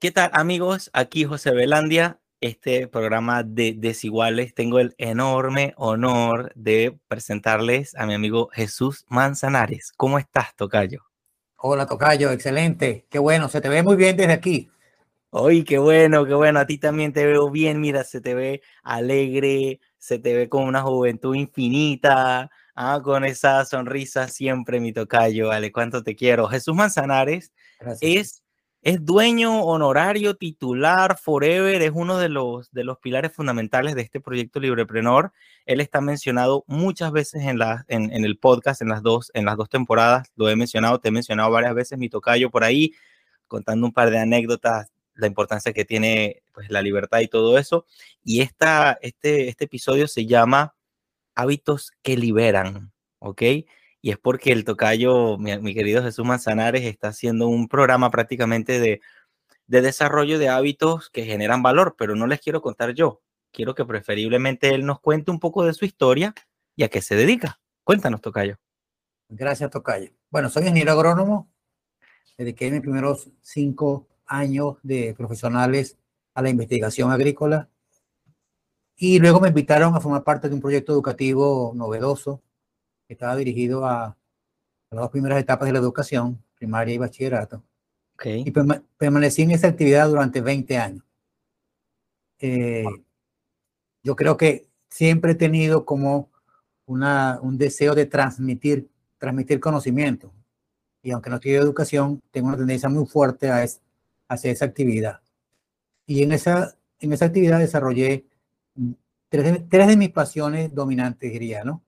¿Qué tal amigos? Aquí José Belandia, este programa de Desiguales. Tengo el enorme honor de presentarles a mi amigo Jesús Manzanares. ¿Cómo estás, Tocayo? Hola, Tocayo, excelente. Qué bueno, se te ve muy bien desde aquí. Uy, qué bueno, qué bueno. A ti también te veo bien. Mira, se te ve alegre, se te ve con una juventud infinita, ah, con esa sonrisa siempre, mi Tocayo. Vale, cuánto te quiero. Jesús Manzanares es es dueño honorario titular forever, es uno de los, de los pilares fundamentales de este proyecto Libreprenor. Él está mencionado muchas veces en, la, en, el podcast, en las, dos, en las dos temporadas, lo he mencionado, te he mencionado varias veces mi tocayo por ahí, contando un par de anécdotas, la importancia que tiene pues, la libertad y todo eso. Y esta, este, este episodio se llama Hábitos que liberan, ¿ok? Y es porque el tocayo, mi, querido Jesús Manzanares, está haciendo un programa prácticamente de, de desarrollo de hábitos que generan valor, pero no les quiero contar yo. Quiero que preferiblemente él nos cuente un poco de su historia y a qué se dedica. Cuéntanos, Tocayo. Gracias, Tocayo. Bueno, soy ingeniero agrónomo. Dediqué mis primeros cinco años de profesionales a la investigación agrícola y luego me invitaron a formar parte de un proyecto educativo novedoso estaba dirigido a, las dos primeras etapas de la educación, primaria y bachillerato. Okay. Y permanecí en esa actividad durante 20 años. Eh, yo creo que siempre he tenido como una, un deseo de transmitir, transmitir conocimiento. Y aunque no estudio educación, tengo una tendencia muy fuerte a hacia esa actividad. Y en esa, en esa actividad desarrollé tres tres de mis pasiones dominantes, diría, ¿no?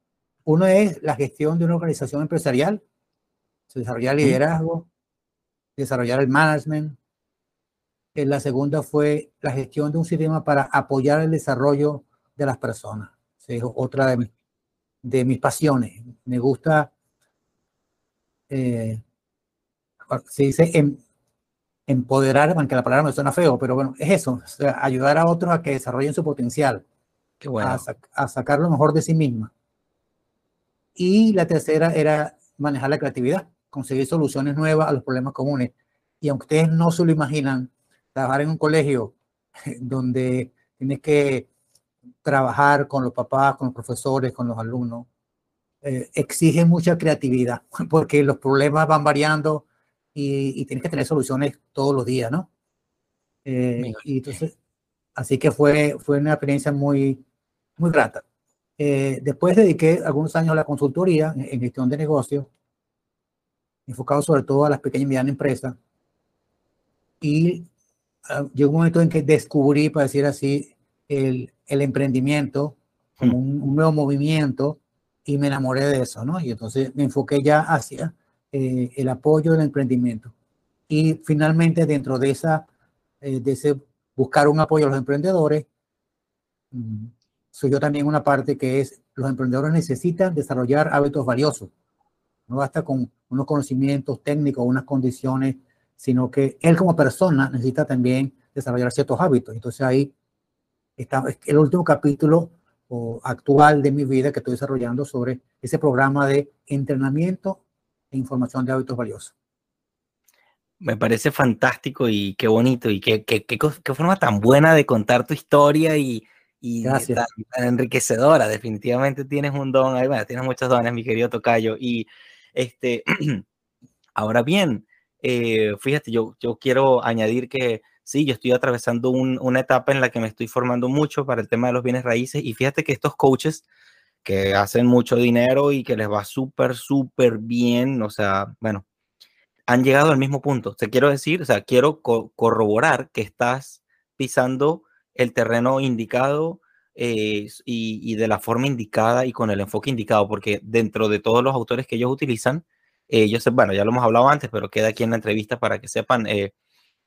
Uno es la gestión de una organización empresarial, desarrollar liderazgo, desarrollar el management. Eh, la segunda fue la gestión de un sistema para apoyar el desarrollo de las personas. Es otra de mis, de mis pasiones. Me gusta, eh, se dice em, empoderar, aunque la palabra me suena feo, pero bueno, es eso, ayudar a otros a que desarrollen su potencial, Qué bueno. a, a sacar lo mejor de sí misma. Y la tercera era manejar la creatividad, conseguir soluciones nuevas a los problemas comunes. Y aunque ustedes no se lo imaginan, trabajar en un colegio donde tienes que trabajar con los papás, con los profesores, con los alumnos, eh, exige mucha creatividad, porque los problemas van variando y, tienes que tener soluciones todos los días, ¿no? Eh, y entonces, así que fue, fue una experiencia muy, muy grata. Eh, después dediqué algunos años a la consultoría en, gestión de negocios, enfocado sobre todo a las pequeñas y medianas empresas. Y uh, llegó un momento en que descubrí, para decir así, el, el emprendimiento como un, un, nuevo movimiento y me enamoré de eso, ¿no? Y entonces me enfoqué ya hacia eh, el apoyo del emprendimiento. Y finalmente dentro de esa, eh, de ese buscar un apoyo a los emprendedores, mm, soy yo también una parte que es los emprendedores necesitan desarrollar hábitos valiosos. No basta con unos conocimientos técnicos, unas condiciones, sino que él como persona necesita también desarrollar ciertos hábitos. Entonces ahí está el último capítulo actual de mi vida que estoy desarrollando sobre ese programa de entrenamiento e información de hábitos valiosos. Me parece fantástico y qué bonito y qué, qué, qué, qué forma tan buena de contar tu historia y, y Tan, enriquecedora. Definitivamente tienes un don, ahí, bueno, tienes muchos dones, mi querido Tocayo. Y este, ahora bien, eh, fíjate, yo, yo quiero añadir que sí, yo estoy atravesando una etapa en la que me estoy formando mucho para el tema de los bienes raíces y fíjate que estos coaches que hacen mucho dinero y que les va súper, súper bien, o sea, bueno, han llegado al mismo punto. Te quiero decir, o sea, quiero corroborar que estás pisando el terreno indicado eh, y, de la forma indicada y con el enfoque indicado, porque dentro de todos los autores que ellos utilizan, ellos, bueno, ya lo hemos hablado antes, pero queda aquí en la entrevista para que sepan, eh,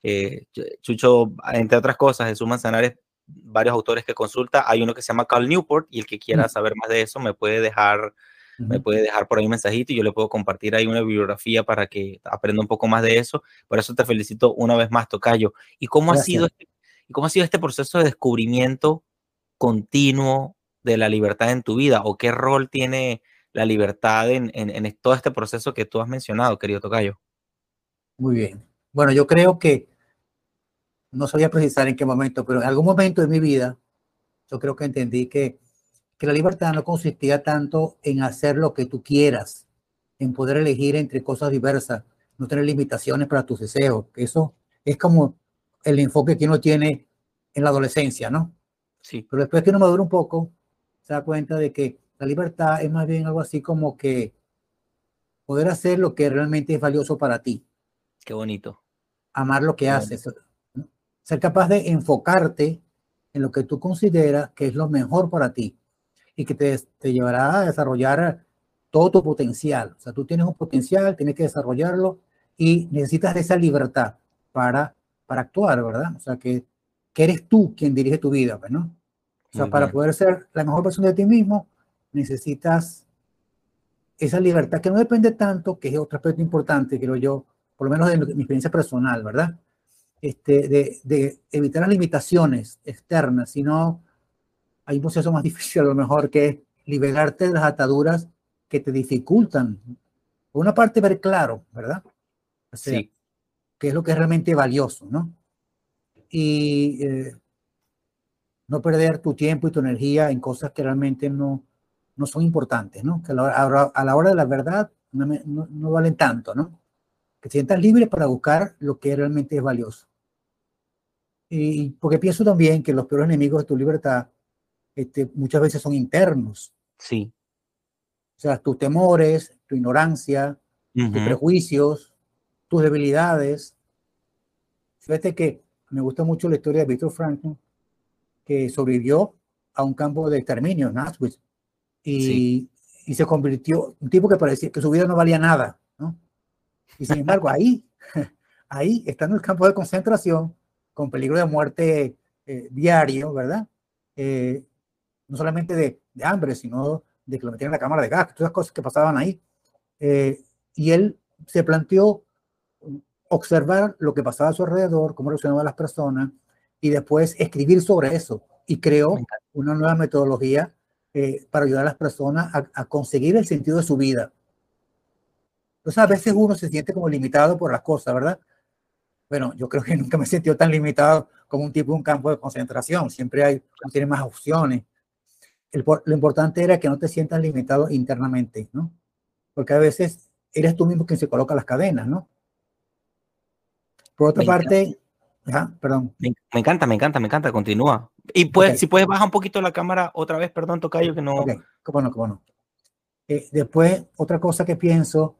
eh, Chucho, entre otras cosas, Jesús Manzanares, varios autores que consulta, hay uno que se llama Carl Newport y el que quiera mm. saber más de eso me puede dejar me puede dejar por ahí un mensajito y yo le puedo compartir ahí una bibliografía para que aprenda un poco más de eso. Por eso te felicito una vez más, Tocayo. ¿Y cómo ha sido este ¿Y cómo ha sido este proceso de descubrimiento continuo de la libertad en tu vida? ¿O qué rol tiene la libertad en, todo este proceso que tú has mencionado, querido Tocayo? Muy bien. Bueno, yo creo que no sabía precisar en qué momento, pero en algún momento de mi vida, yo creo que entendí que, que la libertad no consistía tanto en hacer lo que tú quieras, en poder elegir entre cosas diversas, no tener limitaciones para tus deseos. Eso es como el enfoque que uno tiene en la adolescencia, ¿no? Sí. Pero después que uno madura un poco, se da cuenta de que la libertad es más bien algo así como que poder hacer lo que realmente es valioso para ti. Qué bonito. Amar lo que haces. Ser capaz de enfocarte en lo que tú consideras que es lo mejor para ti y que te, te llevará a desarrollar todo tu potencial. O sea, tú tienes un potencial, tienes que desarrollarlo y necesitas de esa libertad para, para actuar, ¿verdad? O sea, que, que eres tú quien dirige tu vida, pues, ¿no? O sea, para poder ser la mejor persona de ti mismo, necesitas esa libertad que no depende tanto, que es otro aspecto importante, creo yo, por lo menos de mi experiencia personal, ¿verdad? Este, de, de evitar las limitaciones externas, sino hay un proceso más difícil a lo mejor que es liberarte de las ataduras que te dificultan. Por una parte, ver claro, ¿verdad? sí. Qué es lo que es realmente valioso, ¿no? Y eh, no perder tu tiempo y tu energía en cosas que realmente no, no son importantes, ¿no? Que a la hora, de la verdad no, no, valen tanto, ¿no? Que te sientas libre para buscar lo que realmente es valioso. Y porque pienso también que los peores enemigos de tu libertad este, muchas veces son internos. Sí. O sea, tus temores, tu ignorancia, tus prejuicios, tus debilidades. Fíjate que me gusta mucho la historia de Víctor Franklin, que sobrevivió a un campo de exterminio en Auschwitz y, y, se convirtió un tipo que parecía que su vida no valía nada, ¿no? Y sin embargo, ahí, ahí, estando en el campo de concentración, con peligro de muerte eh, diario, ¿verdad? Eh, no solamente de, de, hambre, sino de que lo metían en la cámara de gas, todas las cosas que pasaban ahí. Eh, y él se planteó observar lo que pasaba a su alrededor, cómo reaccionaban las personas, y después escribir sobre eso. Y creó una nueva metodología eh, para ayudar a las personas a, conseguir el sentido de su vida. Entonces, a veces uno se siente como limitado por las cosas, ¿verdad? Bueno, yo creo que nunca me he sentido tan limitado como un tipo de un campo de concentración. Siempre hay, tiene más opciones. lo importante era que no te sientas limitado internamente, ¿no? Porque a veces eres tú mismo quien se coloca las cadenas, ¿no? Por otra parte, perdón. Me, encanta, me encanta, me encanta, continúa. Y pues, si puedes bajar un poquito la cámara otra vez, perdón, Tocayo, que no. Ok, cómo no, cómo no. Eh, después, otra cosa que pienso,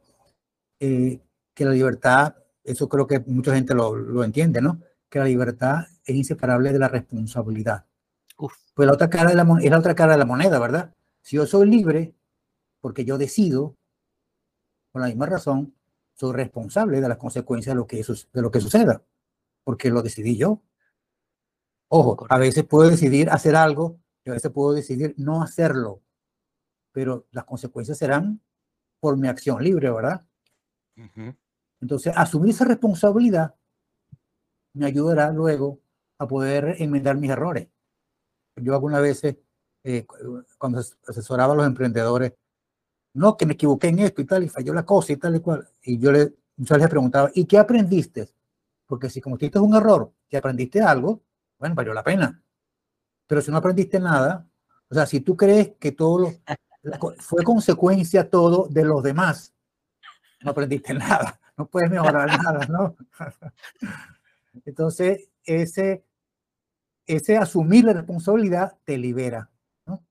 eh, que la libertad, eso creo que mucha gente lo, lo, entiende, ¿no? Que la libertad es inseparable de la responsabilidad. Pues la otra cara de la es la otra cara de la moneda, ¿verdad? Si yo soy libre, porque yo decido, por la misma razón, soy responsable de las consecuencias de lo que, de lo que suceda, porque lo decidí yo. Ojo, a veces puedo decidir hacer algo y a veces puedo decidir no hacerlo, pero las consecuencias serán por mi acción libre, ¿verdad? Entonces, asumir esa responsabilidad me ayudará luego a poder enmendar mis errores. Yo algunas veces, eh, cuando asesoraba a los emprendedores, no, que me equivoqué en esto y tal, y falló la cosa y tal y cual. Y yo le, les preguntaba, ¿y qué aprendiste? Porque si cometiste un error, que aprendiste algo, bueno, valió la pena. Pero si no aprendiste nada, o sea, si tú crees que todo fue consecuencia todo de los demás, no aprendiste nada, no puedes mejorar nada, ¿no? Entonces, ese, ese asumir la responsabilidad te libera, ¿no?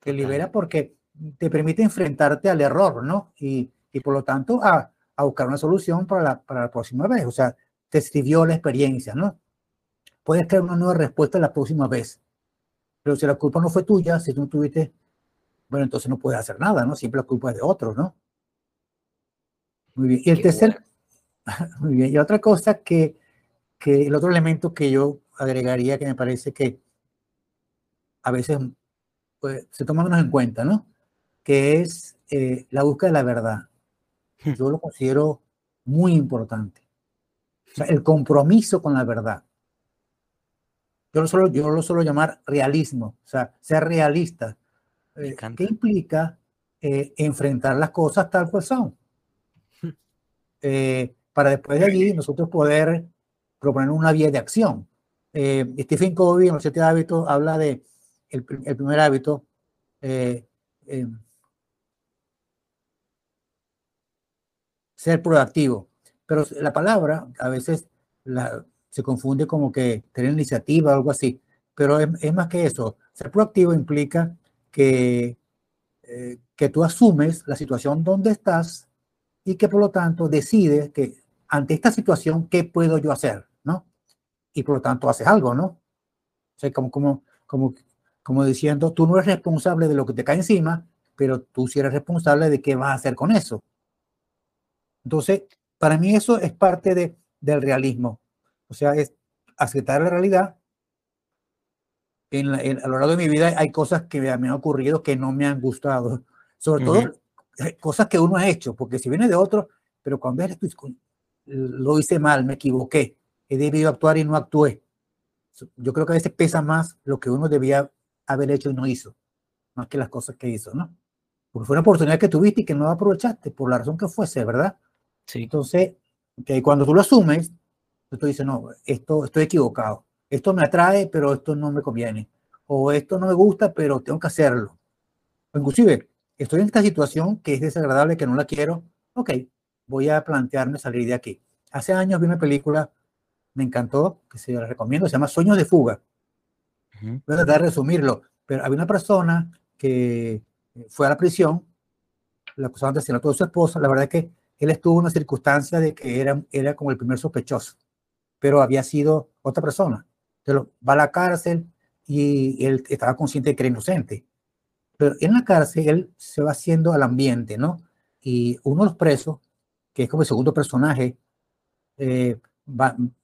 Te libera porque te permite enfrentarte al error, ¿no? Y, y por lo tanto a, a, buscar una solución para la, para la próxima vez. O sea, te sirvió la experiencia, ¿no? Puedes crear una nueva respuesta la próxima vez. Pero si la culpa no fue tuya, si tú no tuviste, bueno, entonces no puedes hacer nada, ¿no? Siempre la culpa es de otros, ¿no? Muy bien. Y el tercer, muy bien. Y otra cosa que, que el otro elemento que yo agregaría que me parece que a veces pues, se toma menos en cuenta, ¿no? Que es eh, la búsqueda de la verdad. Hmm. Yo lo considero muy importante. O sea, el compromiso con la verdad. Yo lo suelo, yo lo suelo llamar realismo, o sea, ser realista. Eh, ¿Qué implica eh, enfrentar las cosas tal cual son? Hmm. para después de allí nosotros poder proponer una vía de acción. Eh, Stephen Covey en los siete hábitos habla de el, primer hábito, eh, eh, ser proactivo. Pero la palabra a veces se confunde como que tener iniciativa o algo así. Pero es, más que eso. Ser proactivo implica que, que tú asumes la situación donde estás y que por lo tanto decides que ante esta situación, ¿qué puedo yo hacer? ¿No? Y por lo tanto haces algo, ¿no? O sea, como, como, como, como diciendo, tú no eres responsable de lo que te cae encima, pero tú sí eres responsable de qué vas a hacer con eso. Entonces, para mí eso es parte de, del realismo. O sea, es aceptar la realidad. En, a lo largo de mi vida hay cosas que me han ocurrido que no me han gustado. Sobre todo eh, cosas que uno ha hecho, porque si viene de otro, pero cuando eres tú, lo hice mal, me equivoqué, he debido actuar y no actué. Yo creo que a veces pesa más lo que uno debía haber hecho y no hizo, más que las cosas que hizo, ¿no? Porque fue una oportunidad que tuviste y que no aprovechaste, por la razón que fuese, ¿verdad? Sí. Entonces, que cuando tú lo asumes, tú dices, no, esto estoy equivocado, esto me atrae, pero esto no me conviene, o esto no me gusta, pero tengo que hacerlo. O inclusive, estoy en esta situación que es desagradable, que no la quiero, ok, voy a plantearme salir de aquí. Hace años vi una película, me encantó, que se la recomiendo, se llama Sueños de Fuga. Voy a tratar de resumirlo, pero había una persona que fue a la prisión, la acusaban de asesinato de su esposa, la verdad es que él estuvo en una circunstancia de que era, era como el primer sospechoso, pero había sido otra persona. Entonces va a la cárcel y él estaba consciente de que era inocente. Pero en la cárcel él se va haciendo al ambiente, ¿no? Y uno de los presos que es como el segundo personaje, eh,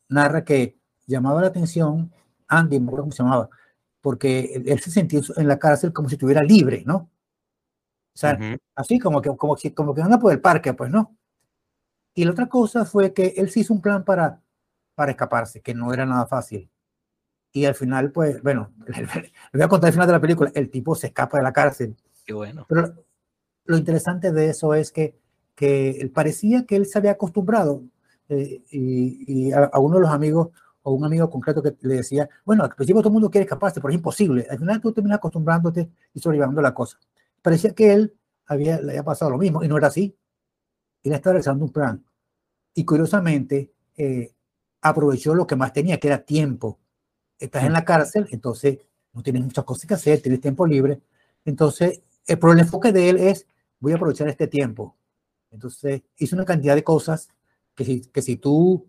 narra que llamaba la atención, Andy, no cómo se llamaba, porque él, se sentía en la cárcel como si estuviera libre, ¿no? O sea, así como que, como, como que anda por el parque, pues, ¿no? Y la otra cosa fue que él se hizo un plan para, para escaparse, que no era nada fácil. Y al final, pues, bueno, le voy a contar el final de la película, el tipo se escapa de la cárcel. Qué bueno. Pero lo interesante de eso es que que parecía que él se había acostumbrado eh, y, a, uno de los amigos o un amigo concreto que le decía, bueno, al principio todo el mundo quiere escaparse, pero es imposible. Al final tú terminas acostumbrándote y sobrellevando la cosa. Parecía que él había, le había pasado lo mismo y no era así. Él estaba realizando un plan. Y curiosamente, eh, aprovechó lo que más tenía, que era tiempo. Estás en la cárcel, entonces no tienes muchas cosas que hacer, tienes tiempo libre. Entonces, el, el enfoque de él es, voy a aprovechar este tiempo. Entonces hizo una cantidad de cosas que si, que si tú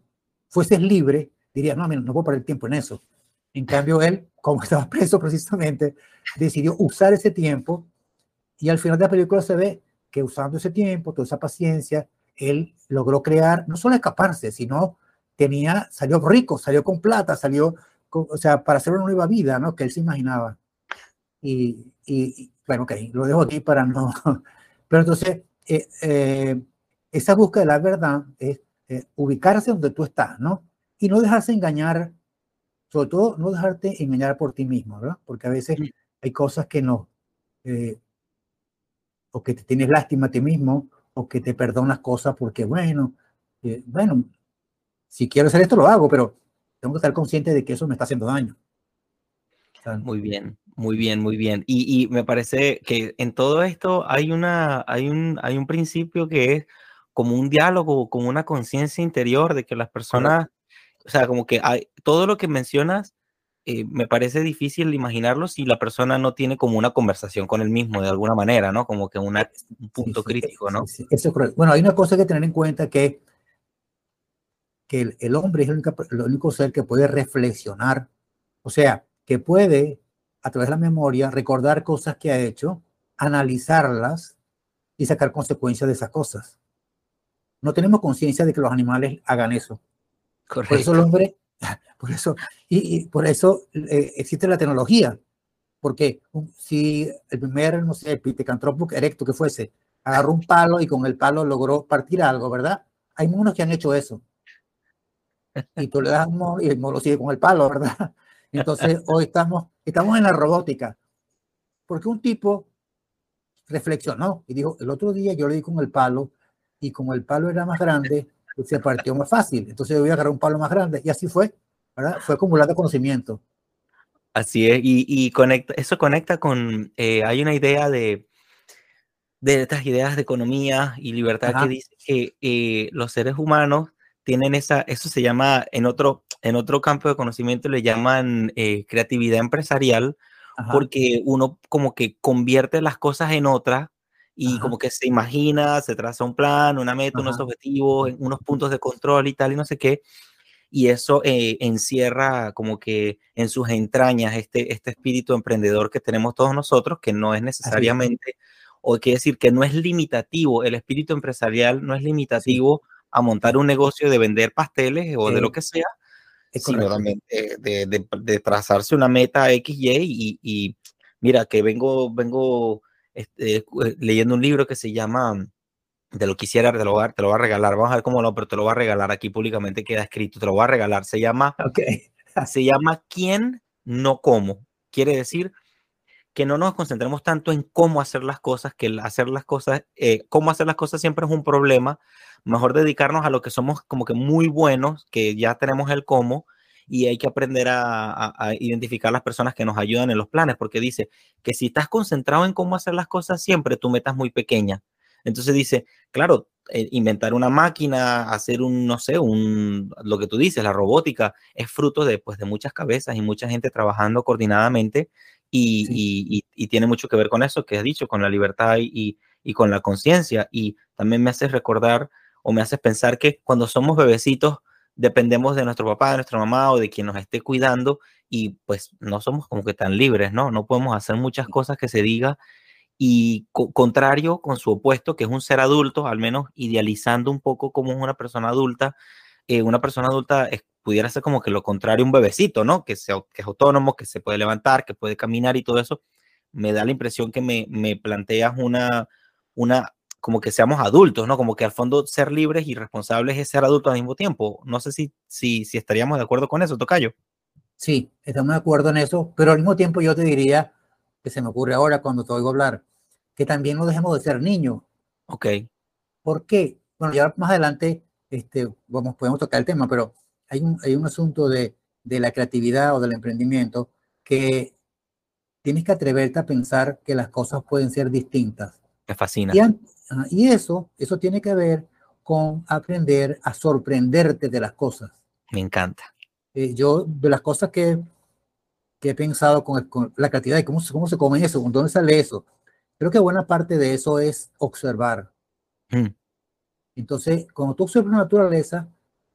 fueses libre, dirías, no, no puedo perder tiempo en eso. En cambio, él, como estaba preso precisamente, decidió usar ese tiempo y al final de la película se ve que usando ese tiempo, toda esa paciencia, él logró crear, no solo escaparse, sino tenía, salió rico, salió con plata, salió, o sea, para hacer una nueva vida, ¿no? Que él se imaginaba. Y, y, bueno, ok, lo dejo aquí para no... Pero entonces, eh, eh, esa búsqueda de la verdad es eh, ubicarse donde tú estás, ¿no? Y no dejarse engañar, sobre todo no dejarte engañar por ti mismo, ¿verdad? Porque a veces hay cosas que no, o que te tienes lástima a ti mismo, o que te perdonas cosas porque, bueno, bueno, si quiero hacer esto lo hago, pero tengo que estar consciente de que eso me está haciendo daño. Muy bien, muy bien, muy bien. Y, me parece que en todo esto hay, una, hay, un, hay un principio que es como un diálogo, como una conciencia interior de que las personas, o sea, como que hay, todo lo que mencionas, eh, me parece difícil imaginarlo si la persona no tiene como una conversación con él mismo de alguna manera, ¿no? Como que un punto crítico, ¿no? eso es correcto. Bueno, hay una cosa que tener en cuenta que, que el, hombre es el único, el único ser que puede reflexionar, o sea, que puede a través de la memoria, recordar cosas que ha hecho, analizarlas y sacar consecuencias de esas cosas. No tenemos conciencia de que los animales hagan eso. Por eso el hombre, por eso, y, por eso eh, existe la tecnología. Porque si el primer, no sé, pithecanthropus erecto que fuese, agarró un palo y con el palo logró partir algo, ¿verdad? Hay unos que han hecho eso. Y tú le das y el mono sigue con el palo, ¿verdad? Entonces, hoy estamos, estamos en la robótica. Porque un tipo reflexionó y dijo, el otro día yo le di con el palo y como el palo era más grande, se partió más fácil. Entonces yo voy a agarrar un palo más grande y así fue. ¿verdad? Fue acumulando conocimiento. Así es, y, conecta, eso conecta con, eh, hay una idea de, de estas ideas de economía y libertad que dice que eh, los seres humanos tienen esa, eso se llama, en otro, en otro campo de conocimiento le llaman eh, creatividad empresarial, porque uno como que convierte las cosas en otras y como que se imagina, se traza un plan, una meta, unos objetivos, unos puntos de control y tal, y no sé qué y eso eh, encierra como que en sus entrañas este, este espíritu emprendedor que tenemos todos nosotros, que no es necesariamente, o quiere decir que no es limitativo, el espíritu empresarial no es limitativo a montar un negocio de vender pasteles o de lo que sea, sino también de, de, trazarse una meta X, Y, y, mira que vengo, vengo este, eh, leyendo un libro que se llama te lo quisiera, te lo, voy a, te lo a regalar, vamos a ver cómo lo, pero te lo voy a regalar aquí públicamente, queda escrito, te lo voy a regalar, se llama, okay. se llama ¿Quién no cómo? Quiere decir que no nos concentremos tanto en cómo hacer las cosas, que hacer las cosas, eh, cómo hacer las cosas siempre es un problema, mejor dedicarnos a lo que somos como que muy buenos, que ya tenemos el cómo, y hay que aprender a, a, identificar las personas que nos ayudan en los planes, porque dice que si estás concentrado en cómo hacer las cosas siempre, tu meta es muy pequeña. Entonces dice, claro, eh, inventar una máquina, hacer un, no sé, un, lo que tú dices, la robótica, es fruto de, pues, de muchas cabezas y mucha gente trabajando coordinadamente y, y, tiene mucho que ver con eso que has dicho, con la libertad y, y con la conciencia. Y también me haces recordar o me haces pensar que cuando somos bebecitos dependemos de nuestro papá, de nuestra mamá o de quien nos esté cuidando y pues no somos como que tan libres, ¿no? No podemos hacer muchas cosas que se diga y contrario con su opuesto, que es un ser adulto, al menos idealizando un poco como es una persona adulta, eh, una persona adulta pudiera ser como que lo contrario, un bebecito, ¿no? Que, sea, que es autónomo, que se puede levantar, que puede caminar y todo eso. Me da la impresión que me, me planteas una, una, como que seamos adultos, ¿no? Como que al fondo ser libres y responsables es ser adultos al mismo tiempo. No sé si, si, si estaríamos de acuerdo con eso, Tocayo. Sí, estamos de acuerdo en eso, pero al mismo tiempo yo te diría que se me ocurre ahora cuando te oigo hablar, que también no dejemos de ser niños. Ok. ¿Por qué? Bueno, ya más adelante este, vamos, podemos tocar el tema, pero hay un, hay un asunto de, de la creatividad o del emprendimiento que tienes que atreverte a pensar que las cosas pueden ser distintas. Me fascina. Y, eso, eso tiene que ver con aprender a sorprenderte de las cosas. Me encanta. Eh, yo, de las cosas que, que he pensado con, con, la creatividad y cómo, cómo se come eso, con dónde sale eso, Creo que buena parte de eso es observar. Mm. Entonces, cuando tú observas la naturaleza,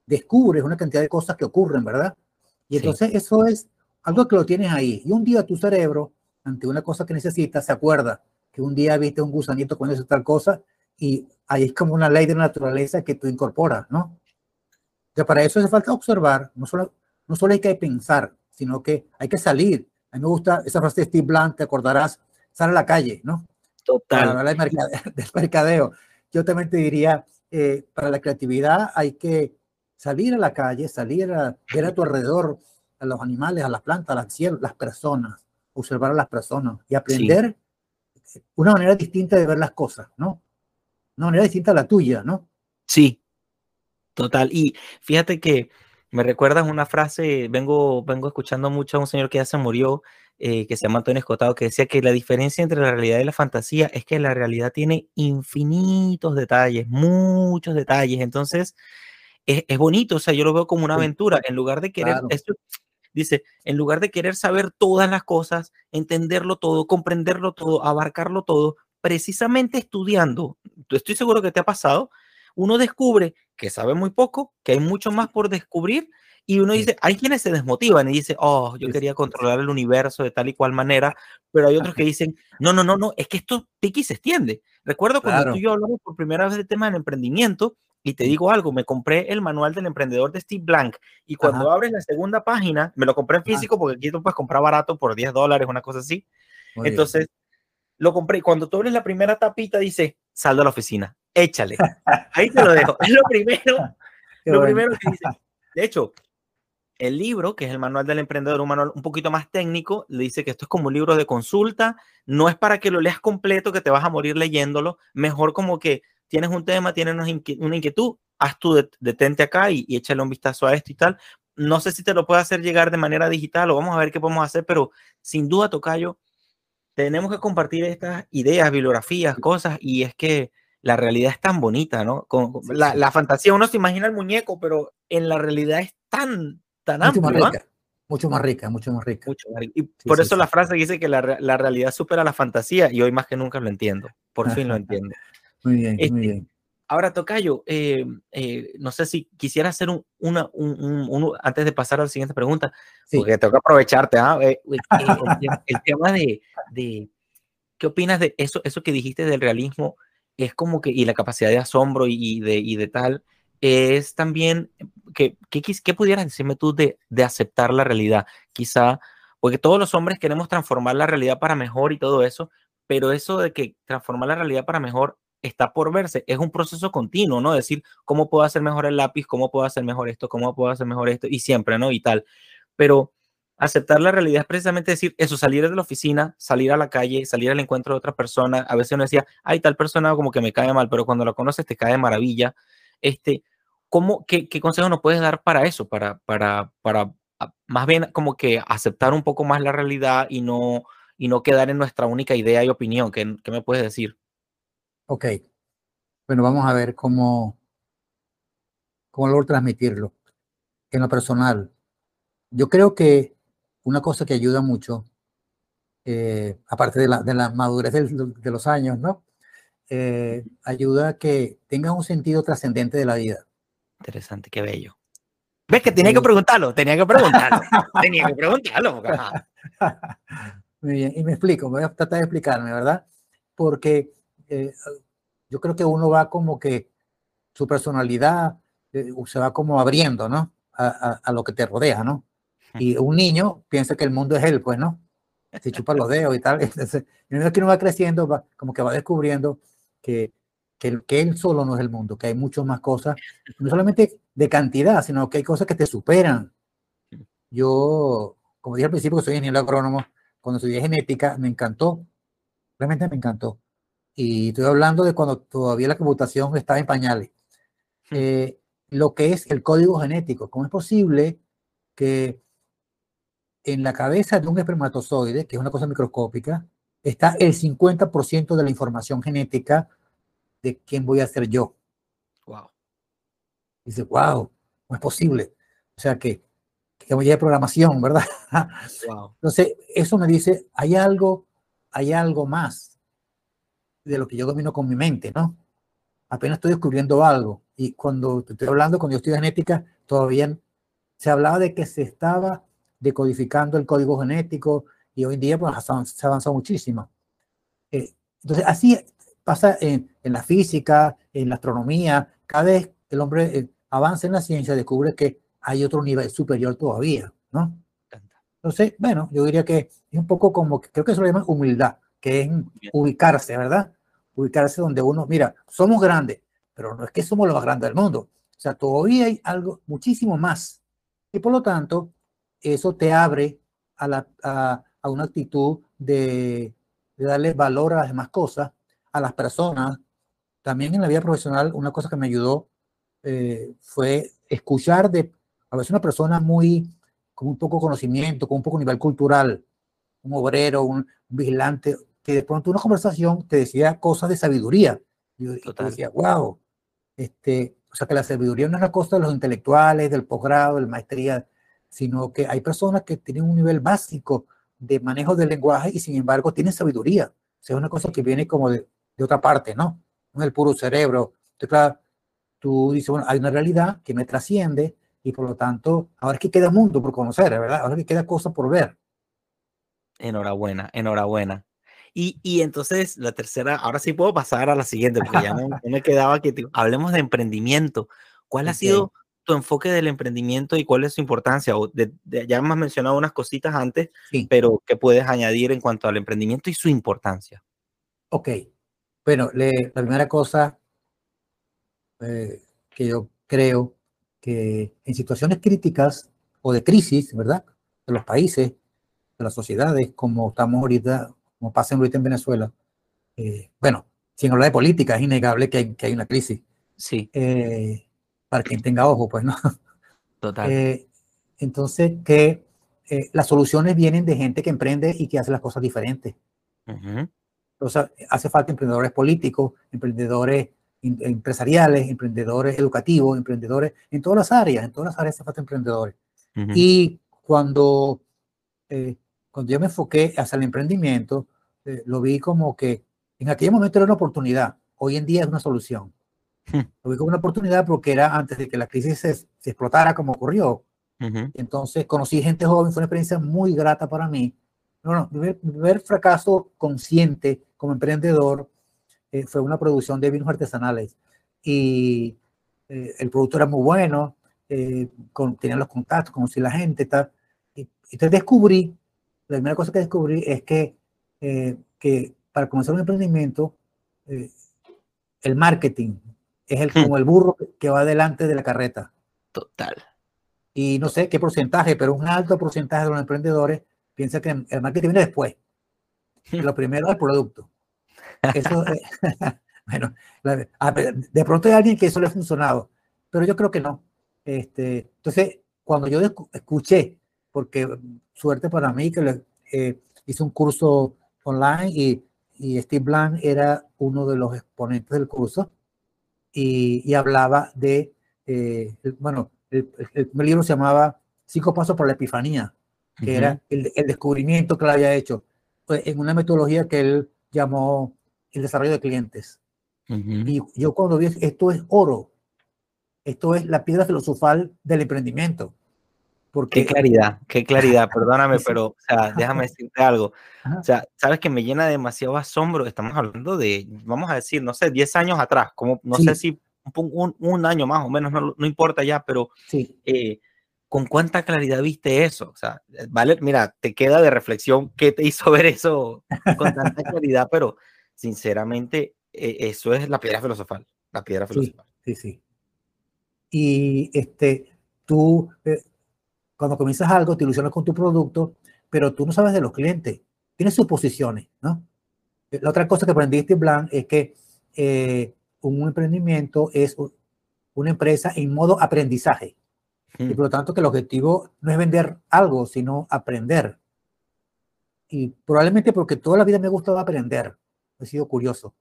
descubres una cantidad de cosas que ocurren, ¿verdad? Y entonces eso es algo que lo tienes ahí. Y un día tu cerebro, ante una cosa que necesitas, se acuerda que un día viste un gusanito con eso tal cosa y ahí es como una ley de la naturaleza que tú incorporas, ¿no? Ya para eso hace falta observar, no solo, no solo hay que pensar, sino que hay que salir. A mí me gusta esa frase de Steve Blunt, te acordarás, sale a la calle, ¿no? Total. Para hablar del mercadeo. Yo también te diría, eh, para la creatividad hay que salir a la calle, salir a ver a tu alrededor, a los animales, a las plantas, a las, las personas, observar a las personas y aprender una manera distinta de ver las cosas, ¿no? Una manera distinta a la tuya, ¿no? Sí, total. Y fíjate que me recuerdas una frase, vengo, vengo escuchando mucho a un señor que ya se murió, eh, que se llama Antonio Escotado, que decía que la diferencia entre la realidad y la fantasía es que la realidad tiene infinitos detalles, muchos detalles. Entonces, es, es bonito, o sea, yo lo veo como una aventura. En lugar de querer, esto, dice, en lugar de querer saber todas las cosas, entenderlo todo, comprenderlo todo, abarcarlo todo, precisamente estudiando, estoy seguro que te ha pasado, uno descubre que sabe muy poco, que hay mucho más por descubrir y uno dice, hay quienes se desmotivan y dice, oh, yo quería controlar el universo de tal y cual manera, pero hay otros que dicen, no, no, no, no, es que esto piqui se extiende. Recuerdo cuando tú y yo hablamos por primera vez del tema del emprendimiento y te digo algo, me compré el manual del emprendedor de Steve Blank y cuando abres la segunda página, me lo compré en físico porque aquí tú puedes comprar barato por 10 dólares, una cosa así. Entonces, lo compré y cuando tú abres la primera tapita dice, saldo a la oficina, échale. Ahí te lo dejo. Es lo primero, lo primero que dice. De hecho, el libro, que es el manual del emprendedor, un manual un poquito más técnico, le dice que esto es como un libro de consulta, no es para que lo leas completo, que te vas a morir leyéndolo, mejor como que tienes un tema, tienes una, inquietud, haz tú detente acá y, échale un vistazo a esto y tal, no sé si te lo puedo hacer llegar de manera digital o vamos a ver qué podemos hacer, pero sin duda, Tocayo, tenemos que compartir estas ideas, bibliografías, cosas, y es que la realidad es tan bonita, ¿no? Con, la, fantasía, uno se imagina el muñeco, pero en la realidad es tan, tan mucho Más rica, Mucho más rica, mucho más rica. Y por eso la frase dice que la, realidad supera la fantasía, y hoy más que nunca lo entiendo. Por fin lo entiendo. Muy bien, muy este, bien. Ahora, Tocayo, eh, eh, no sé si quisiera hacer un, una, un, antes de pasar a la siguiente pregunta, porque tengo que aprovecharte, ¿ah? eh, el, tema de, de, ¿qué opinas de eso, eso que dijiste del realismo? es como que, y la capacidad de asombro y, de, y de tal, es también, que, que, ¿qué pudieras decirme tú de, de aceptar la realidad? Quizá, porque todos los hombres queremos transformar la realidad para mejor y todo eso, pero eso de que transformar la realidad para mejor está por verse, es un proceso continuo, ¿no? Decir, ¿cómo puedo hacer mejor el lápiz? ¿Cómo puedo hacer mejor esto? ¿Cómo puedo hacer mejor esto? Y siempre, ¿no? Y tal. Pero aceptar la realidad es precisamente decir eso, salir de la oficina, salir a la calle, salir al encuentro de otra persona. A veces uno decía, ay, tal persona como que me cae mal, pero cuando la conoces te cae de maravilla. Este, ¿cómo, qué, qué consejo nos puedes dar para eso? Para, para, para más bien como que aceptar un poco más la realidad y no, y no quedar en nuestra única idea y opinión. ¿Qué, qué me puedes decir? Ok. Bueno, vamos a ver cómo, cómo logro transmitirlo. En lo personal, yo creo que una cosa que ayuda mucho, eh, aparte de la, de la madurez de, los años, ¿no? Eh, ayuda a que tengas un sentido trascendente de la vida. Interesante, qué bello. ¿Ves que tenía que preguntarlo? Tenía que preguntarlo. tenía que preguntarlo. Muy bien, y me explico, me voy a tratar de explicarme, ¿verdad? Porque eh, yo creo que uno va como que su personalidad se va como abriendo, ¿no? A, a, lo que te rodea, ¿no? Y un niño piensa que el mundo es él, pues, ¿no? Se chupa los dedos y tal. Entonces, el que uno va creciendo, va, como que va descubriendo que, que, que, él solo no es el mundo, que hay muchas más cosas, no solamente de cantidad, sino que hay cosas que te superan. Yo, como dije al principio, que soy ingeniero agrónomo, cuando estudié genética, me encantó, realmente me encantó. Y estoy hablando de cuando todavía la computación estaba en pañales. Eh, lo que es el código genético, ¿cómo es posible que en la cabeza de un espermatozoide, que es una cosa microscópica, está el 50% de la información genética de quién voy a ser yo. Wow. Dice, wow, no es posible. O sea que, que voy a programación, ¿verdad? Wow. Entonces, eso me dice, hay algo, hay algo más de lo que yo domino con mi mente, ¿no? Apenas estoy descubriendo algo. Y cuando te estoy hablando, cuando yo estudié genética, todavía se hablaba de que se estaba decodificando el código genético y hoy en día pues, se ha avanzado muchísimo. Eh, entonces, así pasa en, en, la física, en la astronomía. Cada vez que el hombre eh, avanza en la ciencia, descubre que hay otro nivel superior todavía, ¿no? Entonces, bueno, yo diría que es un poco como, creo que eso lo llaman humildad, que es ubicarse, ¿verdad? Ubicarse donde uno, mira, somos grandes, pero no es que somos los más grandes del mundo. O sea, todavía hay algo muchísimo más. Y por lo tanto, eso te abre a, la, a, una actitud de, darle valor a las demás cosas, a las personas. También en la vida profesional, una cosa que me ayudó eh, fue escuchar de a veces una persona muy, con un poco conocimiento, con un poco nivel cultural, un obrero, un, vigilante, que de pronto una conversación te decía cosas de sabiduría. Y yo decía, wow, este, o sea que la sabiduría no es la cosa de los intelectuales, del posgrado, de la maestría, sino que hay personas que tienen un nivel básico de manejo del lenguaje y sin embargo tienen sabiduría. O sea, es una cosa que viene como de, de otra parte, ¿no? No es el puro cerebro. Entonces, claro, tú dices, bueno, hay una realidad que me trasciende y por lo tanto, ahora es que queda mundo por conocer, ¿verdad? Ahora es que queda cosa por ver. Enhorabuena, enhorabuena. Y, y, entonces la tercera, ahora sí puedo pasar a la siguiente, porque ya no, me quedaba que hablemos de emprendimiento. ¿Cuál ha sido tu enfoque del emprendimiento y cuál es su importancia? O ya hemos mencionado unas cositas antes, pero ¿qué puedes añadir en cuanto al emprendimiento y su importancia? Ok. Bueno, la primera cosa eh, que yo creo que en situaciones críticas o de crisis, ¿verdad? De los países, de las sociedades, como estamos ahorita, como pasa ahorita en Venezuela, eh, bueno, sin hablar de política, es innegable que hay, que hay una crisis. Sí. Eh, para quien tenga ojo, pues no. Total. Eh, entonces que las soluciones vienen de gente que emprende y que hace las cosas diferentes. Entonces, hace falta emprendedores políticos, emprendedores empresariales, emprendedores educativos, emprendedores en todas las áreas, en todas las áreas hace falta emprendedores. Y cuando, eh, cuando yo me enfoqué hacia el emprendimiento, eh, lo vi como que en aquel momento era una oportunidad, hoy en día es una solución. Hmm. Lo vi como una oportunidad porque era antes de que la crisis se, se explotara como ocurrió. Entonces conocí gente joven, fue una experiencia muy grata para mí. No, no, mi primer, fracaso consciente como emprendedor eh, fue una producción de vinos artesanales y eh, el producto era muy bueno, eh, con, tenía los contactos, conocí la gente, tal. Y, entonces descubrí, la primera cosa que descubrí es que, que para comenzar un emprendimiento, el marketing es el, hmm. como el burro que va delante de la carreta. Total y no sé qué porcentaje, pero un alto porcentaje de los emprendedores piensa que el marketing viene después. Lo primero es el producto. Eso, bueno, de pronto hay alguien que eso le ha funcionado, pero yo creo que no. Este, entonces, cuando yo escuché, porque suerte para mí que eh, hice un curso online y, y, Steve Blank era uno de los exponentes del curso y, y hablaba de, eh, bueno, el, libro se llamaba Cinco Pasos para la Epifanía, que era el, descubrimiento que él había hecho en una metodología que él llamó el desarrollo de clientes. Y yo cuando vi esto es oro, esto es la piedra filosofal del emprendimiento. Porque, qué claridad, qué claridad, perdóname, pero o sea, déjame decirte algo. O sea, sabes que me llena demasiado asombro. Estamos hablando de, vamos a decir, no sé, 10 años atrás, como no sé si un, un, año más o menos, no, no importa ya, pero sí. Eh, ¿con cuánta claridad viste eso? O sea, vale, mira, te queda de reflexión qué te hizo ver eso con tanta claridad, pero sinceramente eh, eso es la piedra filosofal, la piedra filosofal. Sí, sí. Y este, tú, eh, cuando comienzas algo, te ilusionas con tu producto, pero tú no sabes de los clientes, tienes suposiciones, ¿no? La otra cosa que aprendiste, Blanc, es que un emprendimiento es una empresa en modo aprendizaje. Y por lo tanto que el objetivo no es vender algo, sino aprender. Y probablemente porque toda la vida me ha gustado aprender. He sido curioso.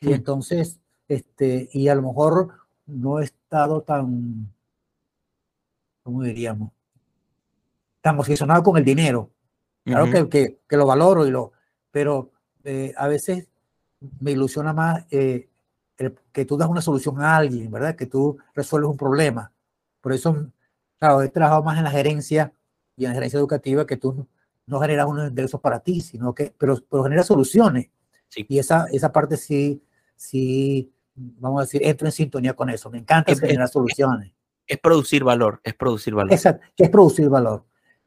Y entonces, este, y a lo mejor no he estado tan, ¿cómo diríamos? Tan obsesionado con el dinero. Claro que, que, que, lo valoro y lo, pero eh, a veces me ilusiona más eh, que tú das una solución a alguien, ¿verdad? Que tú resuelves un problema. Por eso, claro, he trabajado más en la gerencia y en la gerencia educativa que tú no generas unos ingresos para ti, sino que, pero, pero generas soluciones. Y esa, esa parte sí, sí, vamos a decir, entro en sintonía con eso. Me encanta generar soluciones. Es, producir valor, es producir valor. Exacto, es producir valor.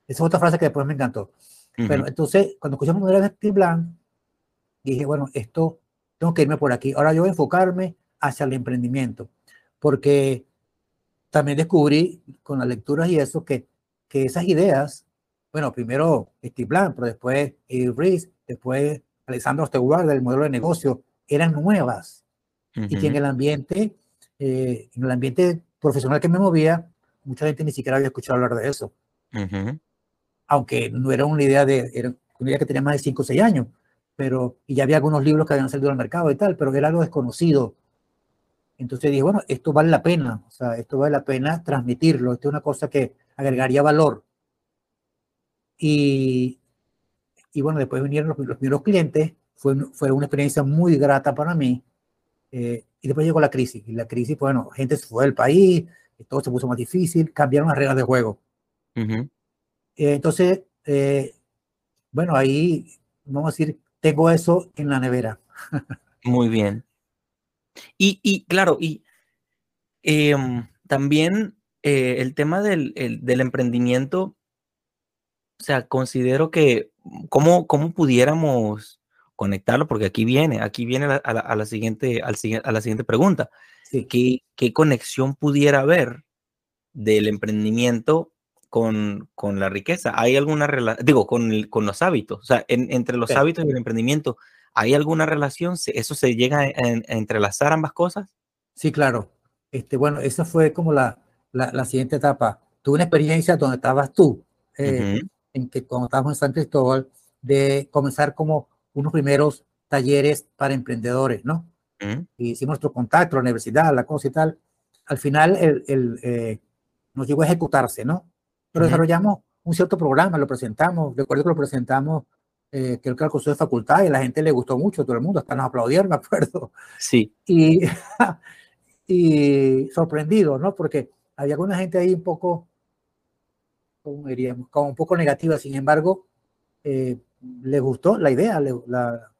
Esa es otra frase que después me encantó. Pero entonces, cuando escuchamos modelo de Steve Blanc, dije, bueno, esto tengo que irme por aquí. Ahora yo voy a enfocarme hacia el emprendimiento, porque también descubrí con las lecturas y eso que, que esas ideas, bueno, primero Steve Blank, pero después Eddie Reese, después Alexander Stewart del modelo de negocio, eran nuevas. Y que en el ambiente, eh, en el ambiente profesional que me movía, mucha gente ni siquiera había escuchado hablar de eso. Aunque no era una idea de, era una idea que tenía más de 5 o 6 años pero, y ya había algunos libros que habían salido al mercado y tal, pero era algo desconocido. Entonces dije, bueno, esto vale la pena, o sea, esto vale la pena transmitirlo, esto es una cosa que agregaría valor. Y, y bueno, después vinieron los, primeros clientes, fue, fue una experiencia muy grata para mí. Eh, y después llegó la crisis, y la crisis, bueno, gente se fue del país, todo se puso más difícil, cambiaron las reglas de juego. Eh, entonces, eh, bueno, ahí, vamos a decir, tengo eso en la nevera. Muy bien. Y, y claro, y em, también eh, el tema del, del, emprendimiento, o sea, considero que cómo, cómo pudiéramos conectarlo, porque aquí viene, aquí viene a la, a la siguiente, al, a la siguiente pregunta. ¿Qué, ¿Qué conexión pudiera haber del emprendimiento con, con la riqueza? ¿Hay alguna relación, digo, con, con los hábitos? O sea, entre los hábitos y el emprendimiento, ¿hay alguna relación? ¿Eso se llega a, entrelazar ambas cosas? Sí, claro. Este, bueno, esa fue como la, la, siguiente etapa. tuve una experiencia donde estabas tú, eh, en que cuando estábamos en San Cristóbal, de comenzar como unos primeros talleres para emprendedores, ¿no? Y hicimos nuestro contacto, la universidad, la cosa y tal. Al final el, el eh, nos llegó a ejecutarse, ¿no? Pero desarrollamos un cierto programa, lo presentamos, recuerdo que lo presentamos, eh, creo que al curso de facultad y a la gente le gustó mucho, todo el mundo, hasta nos aplaudieron, me acuerdo. Sí. Y, y sorprendido, ¿no? Porque había alguna gente ahí un poco, ¿cómo diríamos? Como un poco negativa, sin embargo, eh, le gustó la idea, la,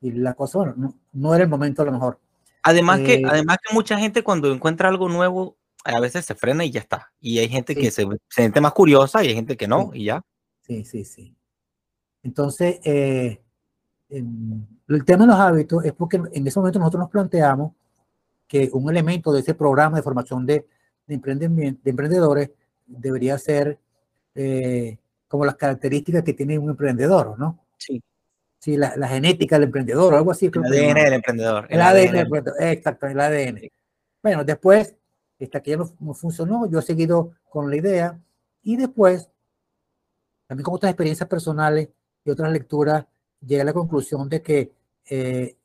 y la cosa, bueno, no, no, era el momento a lo mejor. Además, que, eh, además que mucha gente cuando encuentra algo nuevo, a veces se frena y ya está. Y hay gente que se, siente más curiosa y hay gente que no, y ya. Sí, sí, sí. Entonces, eh, el tema de los hábitos es porque en ese momento nosotros nos planteamos que un elemento de ese programa de formación de, de, emprendimiento, de emprendedores debería ser eh, como las características que tiene un emprendedor, ¿no? Sí. Sí, la, la genética del emprendedor, algo así. El ADN del emprendedor. El, ADN, del emprendedor, exacto, el ADN. Bueno, después esta que ya no, funcionó, yo he seguido con la idea. Y después, también con otras experiencias personales y otras lecturas, llegué a la conclusión de que eh,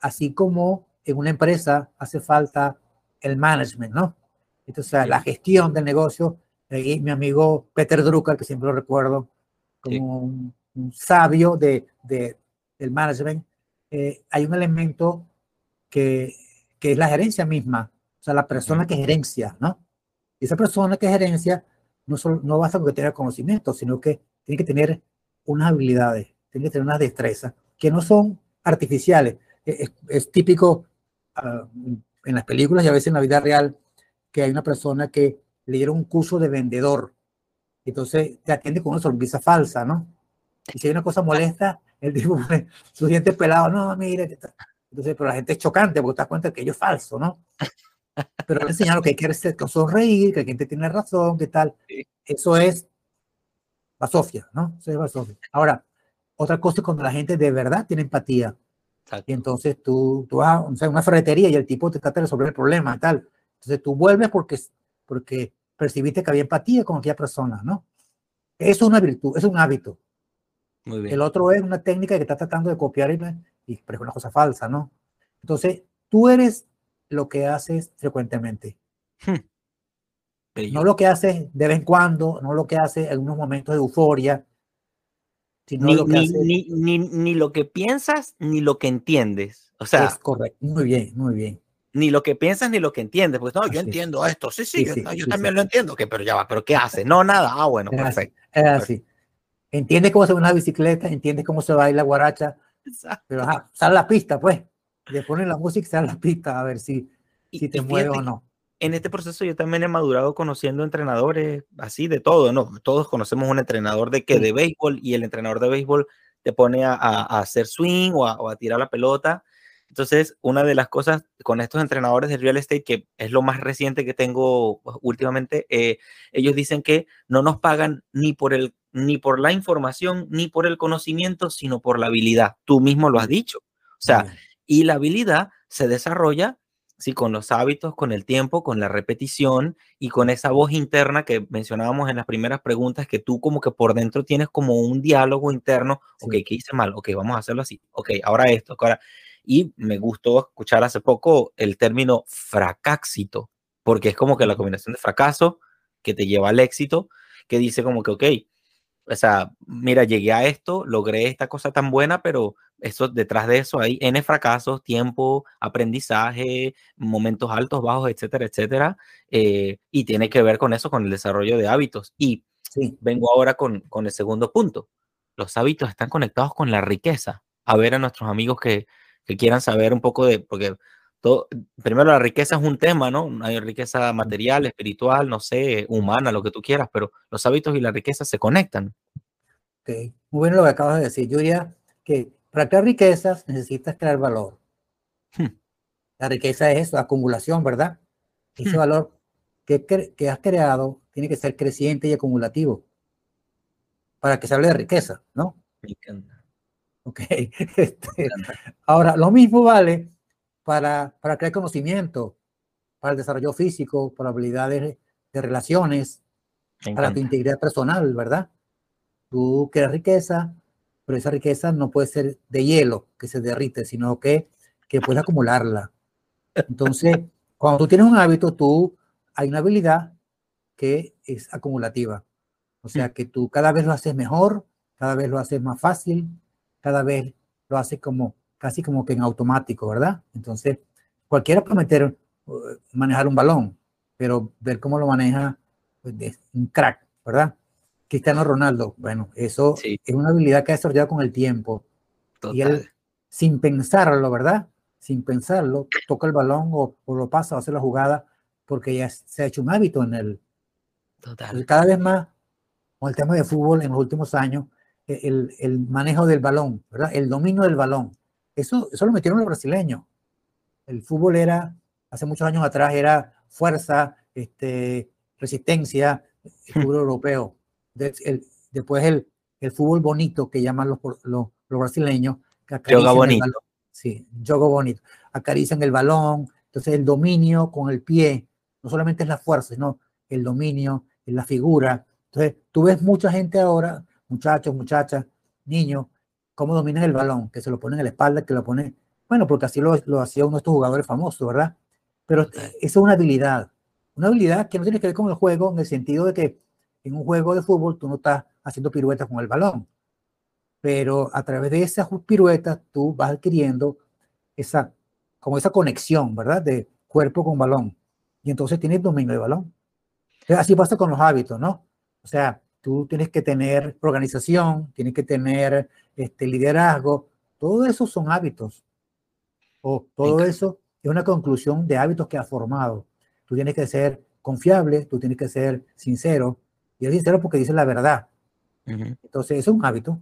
así como en una empresa hace falta el management, ¿no? Entonces, la gestión del negocio, y mi amigo Peter Drucker, que siempre lo recuerdo como un, sabio de, de, del management, eh, hay un elemento que, que es la gerencia misma, o sea, la persona que gerencia, ¿no? Y esa persona que gerencia no, solo, no basta con que tenga conocimiento, sino que tiene que tener unas habilidades, tiene que tener unas destrezas que no son artificiales. E, es, típico ah, en las películas y a veces en la vida real que hay una persona que le dieron un curso de vendedor. Entonces te atiende con una sonrisa falsa, ¿no? Y si hay una cosa molesta, el tipo pone sus dientes pelados, no, mire. Entonces, pero la gente es chocante porque te das cuenta que ello es falso, ¿no? Pero le enseñaron que hay que hacer con sonreír, que la gente tiene razón, que tal. Eso es basofia, ¿no? Eso es basofia. Ahora, otra cosa es cuando la gente de verdad tiene empatía. Y entonces tú, tú vas a una ferretería y el tipo te trata de resolver el problema y tal. Entonces tú vuelves porque, porque percibiste que había empatía con aquella persona, ¿no? Es una virtud, es un hábito. Muy bien. El otro es una técnica que está tratando de copiar y, y pero es una cosa falsa, ¿no? Entonces, tú eres lo que haces frecuentemente. Hmm. No lo que haces de vez en cuando, no lo que haces en unos momentos de euforia, sino ni, lo que ni, ni, ni, lo que piensas, ni lo que entiendes. O sea, es correcto, muy bien, muy bien. Ni lo que piensas, ni lo que entiendes. Pues no, yo entiendo esto, sí, sí, yo, también lo entiendo, que, pero ya va, pero ¿qué hace? No, nada, ah, bueno, perfecto. Es así. Entiende cómo se va una bicicleta, entiende cómo se baila guaracha, pero ajá, sale la pista, pues le ponen la música y se la pista a ver si, si te mueve o no. En este proceso yo también he madurado conociendo entrenadores así de todo, ¿no? Todos conocemos un entrenador de que de béisbol y el entrenador de béisbol te pone a, a, hacer swing o a, o a, tirar la pelota. Entonces, una de las cosas con estos entrenadores de real estate, que es lo más reciente que tengo últimamente, eh, ellos dicen que no nos pagan ni por, el, ni por la información, ni por el conocimiento, sino por la habilidad. Tú mismo lo has dicho. O sea, y la habilidad se desarrolla sí, con los hábitos, con el tiempo, con la repetición y con esa voz interna que mencionábamos en las primeras preguntas, que tú como que por dentro tienes como un diálogo interno, ok, ¿qué hice mal? Ok, vamos a hacerlo así, ok, ahora esto, ahora... Y me gustó escuchar hace poco el término fracáxito, porque es como que la combinación de fracaso que te lleva al éxito, que dice como que, ok, o sea, mira, llegué a esto, logré esta cosa tan buena, pero eso, detrás de eso hay N fracasos, tiempo, aprendizaje, momentos altos, bajos, etcétera, etcétera. Eh, y tiene que ver con eso, con el desarrollo de hábitos. Y vengo ahora con, con el segundo punto. Los hábitos están conectados con la riqueza. A ver a nuestros amigos que, que quieran saber un poco de, porque todo, primero la riqueza es un tema, ¿no? Hay riqueza material, espiritual, no sé, humana, lo que tú quieras, pero los hábitos y la riqueza se conectan. Okay. Muy bueno lo que acabas de decir. Diría que para crear riquezas necesitas crear valor. Hmm. La riqueza es eso, acumulación, ¿verdad? Ese hmm. valor que, que, has creado tiene que ser creciente y acumulativo para que se hable de riqueza, ¿no? Me encanta. Ok. Este, ahora, lo mismo vale para, para crear conocimiento, para el desarrollo físico, para habilidades de relaciones, para tu integridad personal, ¿verdad? Tú quieres riqueza, pero esa riqueza no puede ser de hielo que se derrite, sino que, que puedes acumularla. Entonces, cuando tú tienes un hábito, tú hay una habilidad que es acumulativa. O sea, que tú cada vez lo haces mejor, cada vez lo haces más fácil, cada vez lo haces como casi como que en automático, ¿verdad? Entonces, cualquiera puede meter, uh, manejar un balón, pero ver cómo lo maneja pues, es un crack, ¿verdad? Cristiano Ronaldo, bueno, eso es una habilidad que ha desarrollado con el tiempo. Y él, sin pensarlo, ¿verdad? Sin pensarlo, toca el balón o, lo pasa o hace la jugada porque ya se ha hecho un hábito en él. Total. cada vez más, con el tema de fútbol en los últimos años, e, el, el, manejo del balón, ¿verdad? El dominio del balón. Eso, eso lo metieron los brasileños. El fútbol era, hace muchos años atrás, era fuerza, este, resistencia, el fútbol europeo después el, el, fútbol bonito que llaman los, los, los brasileños. Yoga bonito. Sí, yoga bonito. Acarician el balón, entonces el dominio con el pie, no solamente es la fuerza, sino el dominio, la figura. Entonces, tú ves mucha gente ahora, muchachos, muchachas, niños, cómo dominan el balón, que se lo ponen en la espalda, que lo ponen, bueno, porque así lo, lo hacía uno de estos jugadores famosos, ¿verdad? Pero esa es una habilidad, una habilidad que no tiene que ver con el juego en el sentido de que en un juego de fútbol tú no estás haciendo piruetas con el balón, pero a través de esas piruetas tú vas adquiriendo esa, como esa conexión, ¿verdad? De cuerpo con balón. Y entonces tienes dominio de balón. Así pasa con los hábitos, ¿no? O sea, tú tienes que tener organización, tienes que tener este, liderazgo, todo eso son hábitos. O todo eso es una conclusión de hábitos que has formado. Tú tienes que ser confiable, tú tienes que ser sincero, y es sincero porque dice la verdad. Entonces, eso es un hábito.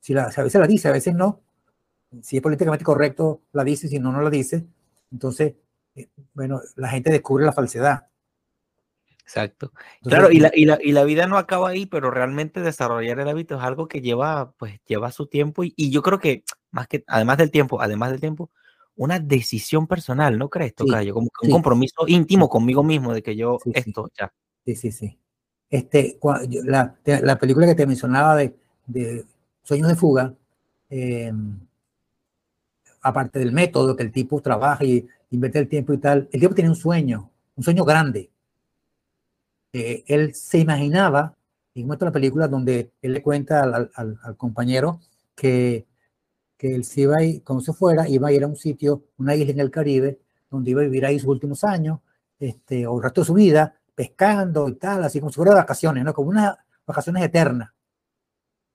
Si, la, a veces la dice, a veces no. Si es políticamente correcto, la dice, si no, no la dice. Entonces, eh, bueno, la gente descubre la falsedad. Exacto. claro, y la, y, la, y la, vida no acaba ahí, pero realmente desarrollar el hábito es algo que lleva, pues, lleva su tiempo. Y, y yo creo que, más que, además del tiempo, además del tiempo, una decisión personal, ¿no crees, Tocayo? Como un compromiso íntimo conmigo mismo de que yo esto ya. Sí, sí, sí. Este, la, la película que te mencionaba de, de Sueños de Fuga, em, aparte del método que el tipo trabaja y invierte el tiempo y tal, el tipo tiene un sueño, un sueño grande. Eh, él se imaginaba, y muestra la película donde él le cuenta al, al, al compañero que, que él se iba a ir, cuando se fuera, iba a ir a un sitio, una isla en el Caribe, donde iba a vivir ahí sus últimos años, este, o el resto de su vida, pescando y tal, así como si fuera vacaciones, ¿no? Como unas vacaciones eternas.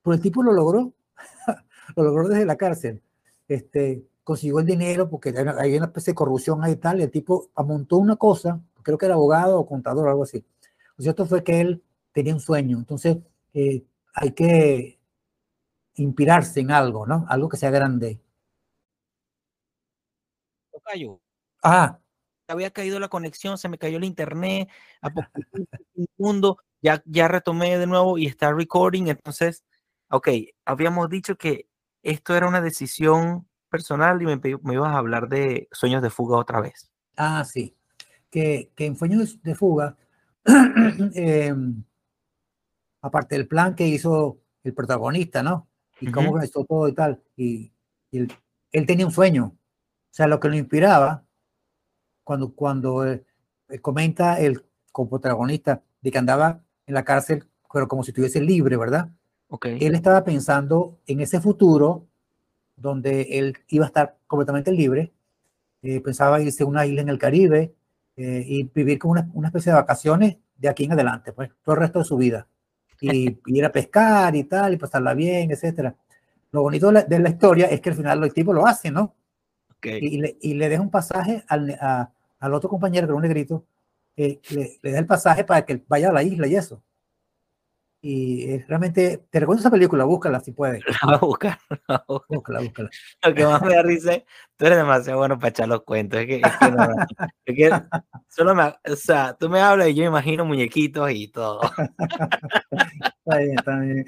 Pero el tipo lo logró, lo logró desde la cárcel. Este, consiguió el dinero porque hay una especie de corrupción ahí y tal, y el tipo amontó una cosa, creo que era abogado o contador o algo así. Lo cierto fue que él tenía un sueño, entonces eh, hay que inspirarse en algo, ¿no? Algo que sea grande. Ah, había caído la conexión, se me cayó el internet, a mundo, ya, ya retomé de nuevo y está recording. Entonces, ok, habíamos dicho que esto era una decisión personal y me, me ibas a hablar de sueños de fuga otra vez. Ah, sí. Que, que en sueños de fuga, em, aparte del plan que hizo el protagonista, ¿no? Y cómo comenzó todo y tal, y, él, él tenía un sueño. O sea, lo que lo inspiraba cuando, cuando eh, eh, comenta el coprotagonista de que andaba en la cárcel, pero como si estuviese libre, ¿verdad? Okay. Él estaba pensando en ese futuro donde él iba a estar completamente libre. Eh, pensaba irse a una isla en el Caribe y vivir como una, una, especie de vacaciones de aquí en adelante, pues, todo el resto de su vida. Y, ir a pescar y tal, y pasarla bien, etcétera. Lo bonito de la, de la, historia es que al final los tipos lo hacen, ¿no? Okay. Y, le, y, le, deja un pasaje al, a, al otro compañero, que era un negrito, eh, le, le, da el pasaje para que vaya a la isla y eso. Y eh, realmente, te recuerdo esa película, búscala si puedes. La voy a buscar. La voy a Búscala, búscala. Lo que más me da risa es, tú eres demasiado bueno para echar los cuentos. Es que, es que, no, es que solo me, o sea, tú me hablas y yo imagino muñequitos y todo. está bien, está bien.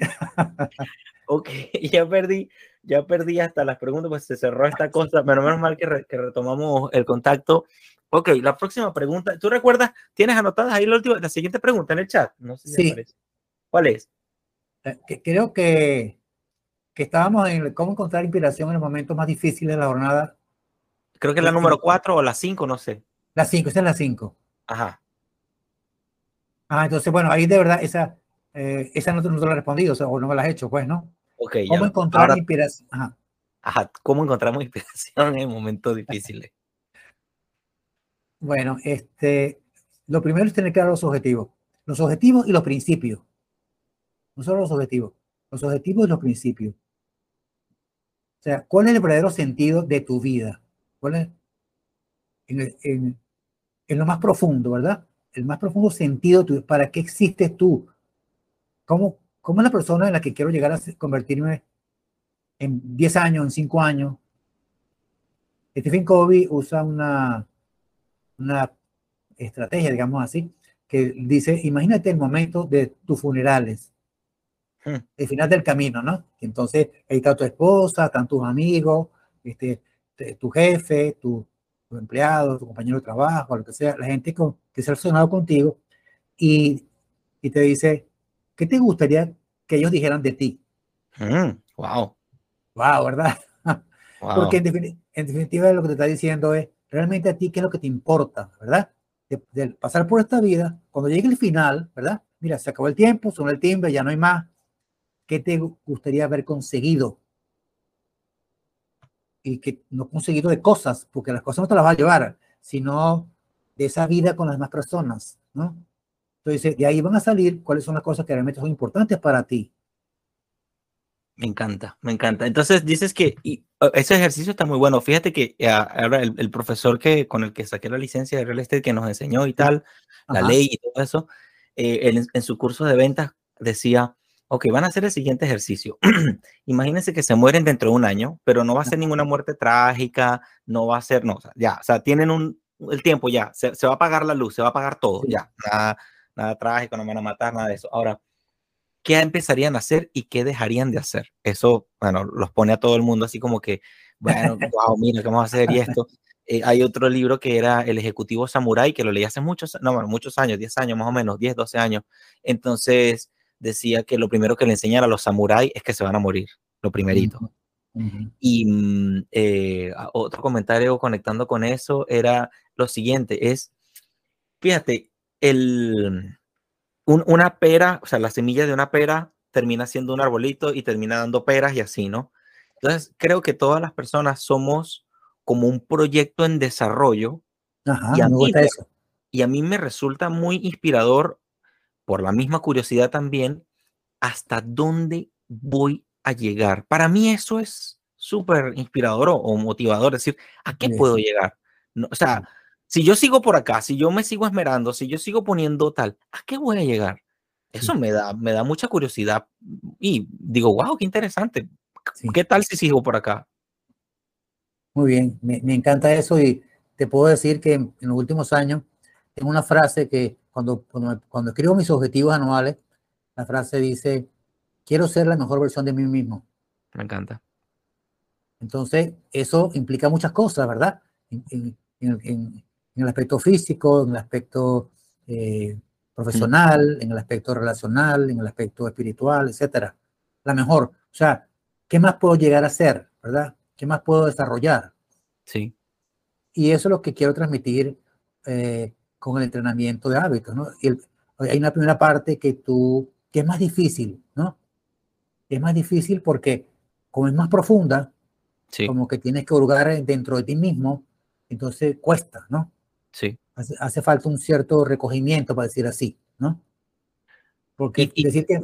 ok, ya perdí, ya perdí hasta las preguntas, pues se cerró esta cosa, pero menos mal que, re, que retomamos el contacto. Ok, la próxima pregunta. ¿Tú recuerdas? ¿Tienes anotadas ahí la, última, la siguiente pregunta en el chat? No sé si sí. ¿Cuál es? Eh, creo que, que estábamos en cómo encontrar inspiración en los momentos más difíciles de la jornada. Creo que es la número 4 o la 5, no sé. La 5, esa es la 5. Ajá. Ah, entonces, bueno, ahí de verdad, esa, eh, esa no, te la he respondido, o, no me la has hecho, pues, ¿no? Ok, ¿Cómo encontrar inspiración? Ajá. Ajá, ¿cómo encontramos inspiración en momentos difíciles? Bueno, este, lo primero es tener claro los objetivos. Los objetivos y los principios. No solo los objetivos, los objetivos y los principios. O sea, ¿cuál es el verdadero sentido de tu vida? ¿Cuál es? En, lo más profundo, ¿verdad? el más profundo sentido para qué existes tú, cómo, cómo es la persona en la que quiero llegar a convertirme en 10 años, en 5 años. Stephen Covey usa una, una estrategia, digamos así, que dice, imagínate el momento de tus funerales, hmm. el final del camino, ¿no? Entonces, ahí está tu esposa, están tus amigos, este, tu jefe, tu, tu empleado, tu compañero de trabajo, lo que sea, la gente con, que se ha relacionado contigo y, y, te dice, ¿qué te gustaría que ellos dijeran de ti? wow. Mm, wow, ¿verdad? Porque en, definitiva lo que te está diciendo es, realmente a ti, ¿qué es lo que te importa, verdad? De, pasar por esta vida, cuando llegue el final, ¿verdad? Mira, se acabó el tiempo, son el timbre, ya no hay más. ¿Qué te gustaría haber conseguido? y que no conseguido de cosas, porque las cosas no te las va a llevar, sino de esa vida con las demás personas, ¿no? Entonces, de ahí van a salir cuáles son las cosas que realmente son importantes para ti. Me encanta, me encanta. Entonces dices que y, ese ejercicio está muy bueno. Fíjate que eh, ahora el, profesor que con el que saqué la licencia de real estate que nos enseñó y tal, la ley y todo eso, eh, en su curso de ventas decía, Ok, van a hacer el siguiente ejercicio. Imagínense que se mueren dentro de un año, pero no va a ser ninguna muerte trágica, no va a ser, no, o sea, ya, o sea, tienen un, el tiempo ya, se, va a apagar la luz, se va a apagar todo, ya, nada, nada trágico, no van a matar, nada de eso. Ahora, ¿qué empezarían a hacer y qué dejarían de hacer? Eso, bueno, los pone a todo el mundo así como que, bueno, wow, mira, ¿qué vamos a hacer? Y esto. Eh, hay otro libro que era El Ejecutivo Samurai, que lo leí hace muchos, no, bueno, muchos años, 10 años más o menos, 10, 12 años. Entonces, decía que lo primero que le enseñan a los samuráis es que se van a morir, lo primerito. Y mm, eh, otro comentario conectando con eso era lo siguiente, es, fíjate, el, una pera, o sea, la semilla de una pera termina siendo un arbolito y termina dando peras y así, ¿no? Entonces, creo que todas las personas somos como un proyecto en desarrollo. y, a mí, y a mí me resulta muy inspirador por la misma curiosidad también, hasta dónde voy a llegar. Para mí eso es súper inspirador o, motivador, es decir, ¿a qué puedo llegar? No, o sea, si yo sigo por acá, si yo me sigo esmerando, si yo sigo poniendo tal, ¿a qué voy a llegar? Eso me, da, me da mucha curiosidad y digo, wow, qué interesante. ¿Qué tal si sigo por acá? Muy bien, me, me, encanta eso y te puedo decir que en, los últimos años tengo una frase que cuando, cuando, escribo mis objetivos anuales, la frase dice, quiero ser la mejor versión de mí mismo. Me encanta. Entonces, eso implica muchas cosas, ¿verdad? En, el aspecto físico, en el aspecto eh, profesional, en el aspecto relacional, en el aspecto espiritual, etcétera. La mejor. O sea, ¿qué más puedo llegar a ser, verdad? ¿Qué más puedo desarrollar? Sí. Y eso es lo que quiero transmitir eh, con el entrenamiento de hábitos, ¿no? Y hay una primera parte que tú, que es más difícil, ¿no? Es más difícil porque como es más profunda, como que tienes que hurgar dentro de ti mismo, entonces cuesta, ¿no? Sí. Hace, falta un cierto recogimiento, para decir así, ¿no? Porque decir que...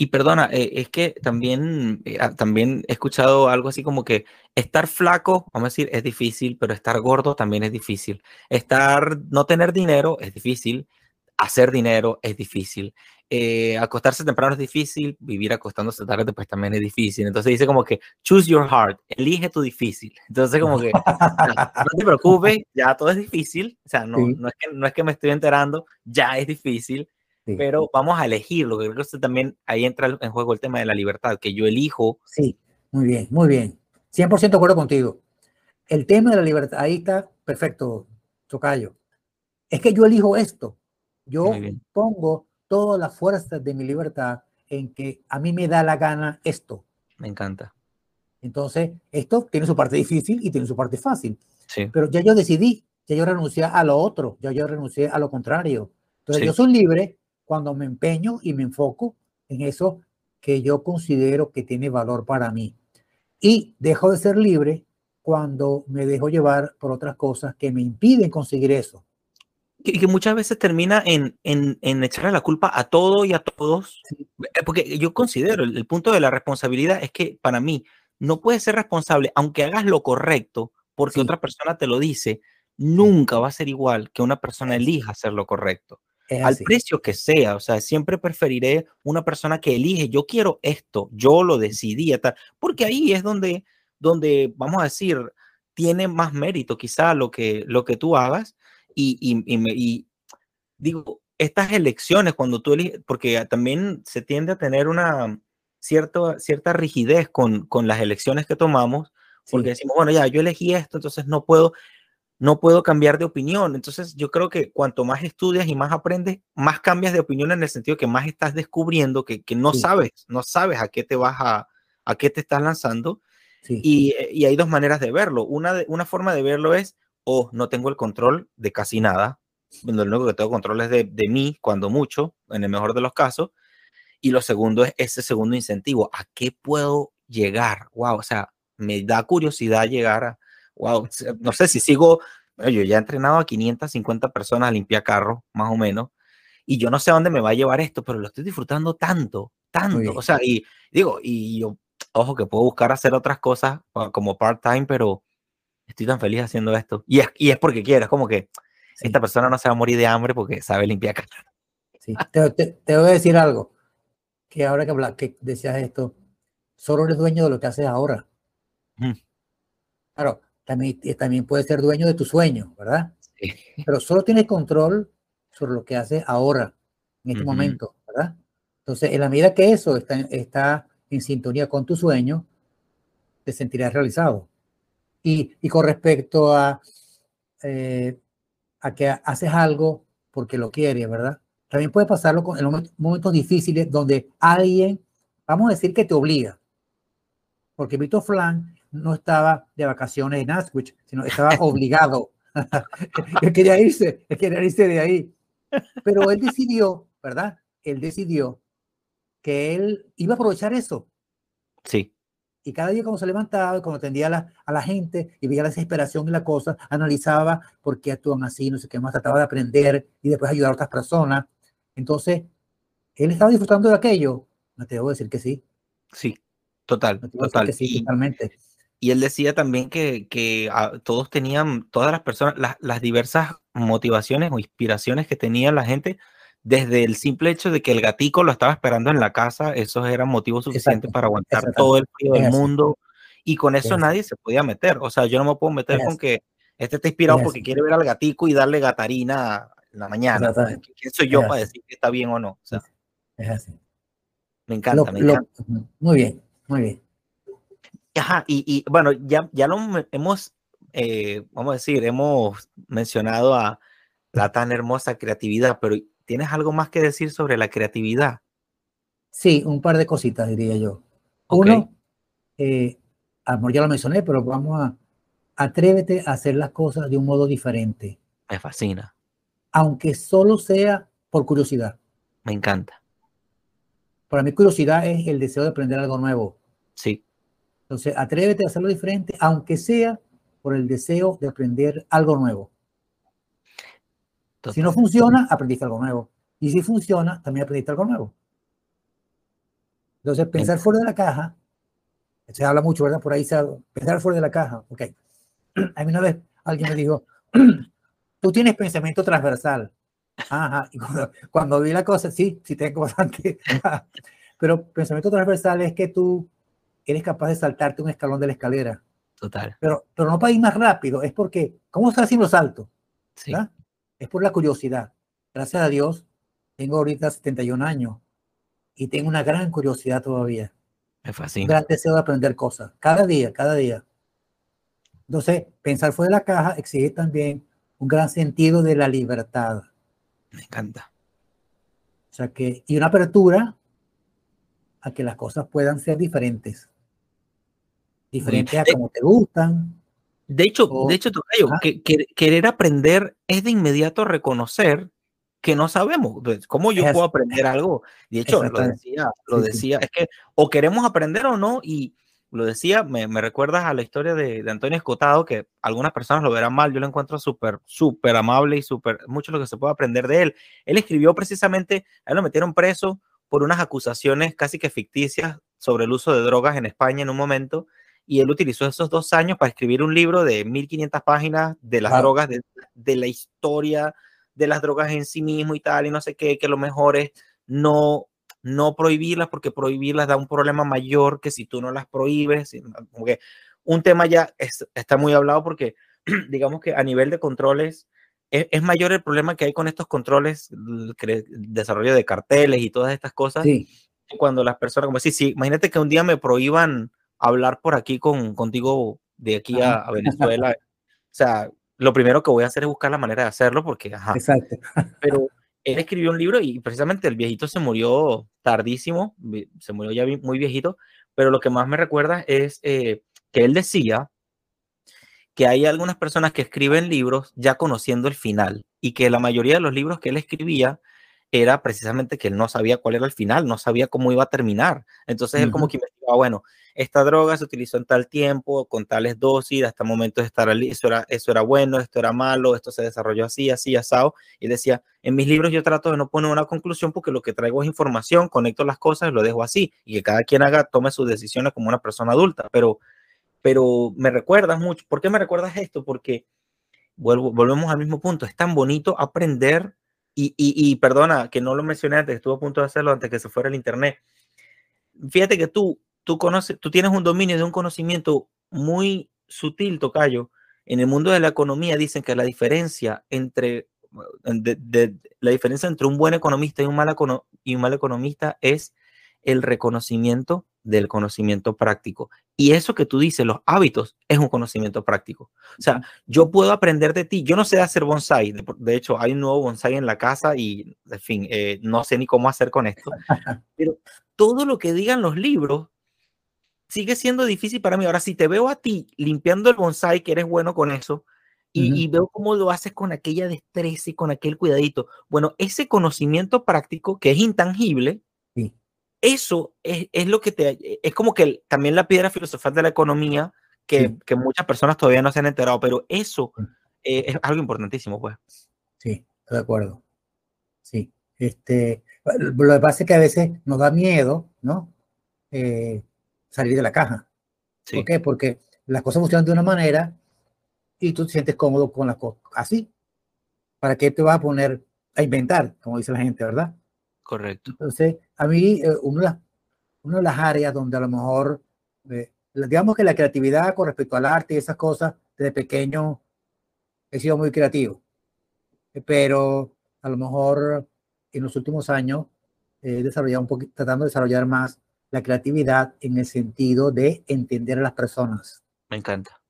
Y perdona, eh, es que también, eh, ah, también he escuchado algo así como que estar flaco, vamos a decir, es difícil, pero estar gordo también es difícil. Estar, no tener dinero es difícil, hacer dinero es difícil. Eh, acostarse temprano es difícil, vivir acostándose tarde pues también es difícil. Entonces dice como que choose your heart, elige tu difícil. Entonces como que no te preocupes, ya todo es difícil, o sea, no, no, es que, no es que me estoy enterando, ya es difícil pero vamos a elegirlo. Creo que también ahí entra en juego el tema de la libertad, que yo elijo. Sí, muy bien, muy bien. 100% de acuerdo contigo. El tema de la libertad, ahí está perfecto, tocayo, es que yo elijo esto. Yo pongo todas las fuerzas de mi libertad en que a mí me da la gana esto. Me encanta. Entonces, esto tiene su parte difícil y tiene su parte fácil. Sí. Pero ya yo decidí, ya yo renuncié a lo otro, ya yo renuncié a lo contrario. Entonces, yo soy libre cuando me empeño y me enfoco en eso que yo considero que tiene valor para mí. Y dejo de ser libre cuando me dejo llevar por otras cosas que me impiden conseguir eso. Y que muchas veces termina en, en, en, echarle la culpa a todo y a todos. Eh, porque yo considero el, punto de la responsabilidad es que para mí no puedes ser responsable, aunque hagas lo correcto, porque otra persona te lo dice, nunca va a ser igual que una persona elija hacer lo correcto. Al precio que sea, o sea, siempre preferiré una persona que elige, yo quiero esto, yo lo decidí, tal, porque ahí es donde, donde, vamos a decir, tiene más mérito quizá lo que, lo que tú hagas y, y, digo, estas elecciones cuando tú eliges, porque también se tiende a tener una cierta, cierta rigidez con, con las elecciones que tomamos, porque decimos, bueno, ya, yo elegí esto, entonces no puedo, no puedo cambiar de opinión. Entonces yo creo que cuanto más estudias y más aprendes, más cambias de opinión en el sentido que más estás descubriendo que, que no sabes, no sabes a qué te vas a, a qué te estás lanzando. Y, y, hay dos maneras de verlo. Una, de, una forma de verlo es, oh, no tengo el control de casi nada. Lo único que tengo control es de, de mí, cuando mucho, en el mejor de los casos. Y lo segundo es ese segundo incentivo. ¿A qué puedo llegar? Wow, o sea, me da curiosidad llegar a, wow, no sé si sigo, yo ya he entrenado a 550 personas a limpiar carros, más o menos, y yo no sé a dónde me va a llevar esto, pero lo estoy disfrutando tanto, tanto, o sea, y digo, y yo, ojo, que puedo buscar hacer otras cosas como part-time, pero estoy tan feliz haciendo esto, y es, y es porque quiero, es como que esta persona no se va a morir de hambre porque sabe limpiar carros. Sí, te, te, voy a decir algo, que ahora que, que decías esto, solo eres dueño de lo que haces ahora. Claro, también, también puedes ser dueño de tu sueño, ¿verdad? Pero solo tienes control sobre lo que haces ahora, en este momento, ¿verdad? Entonces, en la medida que eso está, está en sintonía con tu sueño, te sentirás realizado. Y, y con respecto a, eh, a que haces algo porque lo quieres, ¿verdad? También puede pasarlo con, en momentos difíciles donde alguien, vamos a decir que te obliga. Porque Víctor Flan no estaba de vacaciones en Auschwitz, sino estaba obligado. él quería irse, él quería irse de ahí. Pero él decidió, ¿verdad? Él decidió que él iba a aprovechar eso. Sí. Y cada día cuando se levantaba, cuando atendía a la, a la gente y veía la desesperación y la cosa, analizaba por qué actúan así, no sé qué más, trataba de aprender y después ayudar a otras personas. Entonces, él estaba disfrutando de aquello. No te debo decir que sí. Sí, total, total. sí, totalmente. Y él decía también que, que ah, todos tenían, todas las personas, las, diversas motivaciones o inspiraciones que tenía la gente, desde el simple hecho de que el gatico lo estaba esperando en la casa, esos eran motivos suficientes para aguantar todo el frío del mundo. Y con eso nadie se podía meter. O sea, yo no me puedo meter con que este está inspirado porque quiere ver al gatico y darle gatarina en la mañana. ¿Quién soy yo para decir que está bien o no? O sea, es así. Me encanta, me encanta. muy bien, muy bien. Ajá, y, bueno, ya, ya lo hemos, eh, vamos a decir, hemos mencionado a la tan hermosa creatividad, pero ¿tienes algo más que decir sobre la creatividad? Sí, un par de cositas diría yo. Uno, eh, amor, ya lo mencioné, pero vamos a, atrévete a hacer las cosas de un modo diferente. Me fascina. Aunque solo sea por curiosidad. Me encanta. Para mí curiosidad es el deseo de aprender algo nuevo. Sí. Entonces, atrévete a hacerlo diferente, aunque sea por el deseo de aprender algo nuevo. Si no funciona, aprendiste algo nuevo. Y si funciona, también aprendiste algo nuevo. Entonces, pensar fuera de la caja, se habla mucho, ¿verdad? Por ahí se habla, pensar fuera de la caja. Ok. A mí una vez alguien me dijo, tú tienes pensamiento transversal. Ajá. Y cuando, cuando vi la cosa, sí, sí tengo bastante. Pero pensamiento transversal es que tú eres capaz de saltarte un escalón de la escalera. Total. Pero, pero no para ir más rápido, es porque, ¿cómo estás haciendo salto? Sí. Es por la curiosidad. Gracias a Dios, tengo ahorita 71 años y tengo una gran curiosidad todavía. Me fascina. Un gran deseo de aprender cosas, cada día, cada día. Entonces, pensar fuera de la caja exige también un gran sentido de la libertad. Me encanta. O sea que, y una apertura a que las cosas puedan ser diferentes. Diferentes a como te gustan. De hecho, de hecho, que, querer aprender es de inmediato reconocer que no sabemos. ¿Cómo yo puedo aprender algo? De hecho, lo decía, lo decía, es que o queremos aprender o no, y lo decía, me, me recuerdas a la historia de, de, Antonio Escotado, que algunas personas lo verán mal, yo lo encuentro súper, súper amable y súper, mucho lo que se puede aprender de él. Él escribió precisamente, a él lo metieron preso por unas acusaciones casi que ficticias sobre el uso de drogas en España en un momento, y él utilizó esos dos años para escribir un libro de 1500 páginas de las drogas, de, de la historia de las drogas en sí mismo y tal, y no sé qué, que lo mejor es no no prohibirlas porque prohibirlas da un problema mayor que si tú no las prohíbes. Como que un tema ya está muy hablado porque digamos que a nivel de controles es, mayor el problema que hay con estos controles, el desarrollo de carteles y todas estas cosas. Cuando las personas, como si, sí, imagínate que un día me prohíban hablar por aquí con, contigo de aquí a, a Venezuela. o sea, lo primero que voy a hacer es buscar la manera de hacerlo porque, ajá. Exacto. Pero él escribió un libro y precisamente el viejito se murió tardísimo, se murió ya muy viejito, pero lo que más me recuerda es eh, que él decía que hay algunas personas que escriben libros ya conociendo el final y que la mayoría de los libros que él escribía era precisamente que él no sabía cuál era el final, no sabía cómo iba a terminar. Entonces él como que investigaba, bueno, esta droga se utilizó en tal tiempo, con tales dosis, hasta momentos de estar eso era, eso era bueno, esto era malo, esto se desarrolló así, así, asado. Y decía, en mis libros yo trato de no poner una conclusión porque lo que traigo es información, conecto las cosas y lo dejo así. Y que cada quien haga, tome sus decisiones como una persona adulta. Pero, pero me recuerdas mucho. ¿Por qué me recuerdas esto? Porque vuelvo, volvemos al mismo punto. Es tan bonito aprender y, y, y perdona que no lo mencioné antes, estuve a punto de hacerlo antes que se fuera el internet. Fíjate que tú tú conoces, tú tienes un dominio de un conocimiento muy sutil, Tocayo. En el mundo de la economía dicen que la diferencia entre la diferencia entre un buen economista y un, mal y un mal economista es el reconocimiento del conocimiento práctico. Y eso que tú dices, los hábitos, es un conocimiento práctico. O sea, yo puedo aprender de ti. Yo no sé hacer bonsai. De, hecho, hay un nuevo bonsai en la casa y, en fin, eh, no sé ni cómo hacer con esto. Pero todo lo que digan los libros sigue siendo difícil para mí. Ahora, si te veo a ti limpiando el bonsai, que eres bueno con eso, y, veo cómo lo haces con aquella destreza y con aquel cuidadito, bueno, ese conocimiento práctico que es intangible, eso es, es, lo que te... Es como que también la piedra filosofal de la economía, que, que muchas personas todavía no se han enterado, pero eso eh, es algo importantísimo, pues. Sí, de acuerdo. Sí. Este, lo que pasa es que a veces nos da miedo, ¿no? Eh, salir de la caja. ¿Por qué? Porque las cosas funcionan de una manera y tú te sientes cómodo con las cosas así. ¿Para qué te vas a poner a inventar, como dice la gente, verdad? Correcto. Entonces, a mí, eh, una, de las áreas donde a lo mejor, eh, digamos que la creatividad con respecto al arte y esas cosas, desde pequeño he sido muy creativo. Pero a lo mejor en los últimos años he desarrollado un poquito, tratando de desarrollar más la creatividad en el sentido de entender a las personas. Me encanta.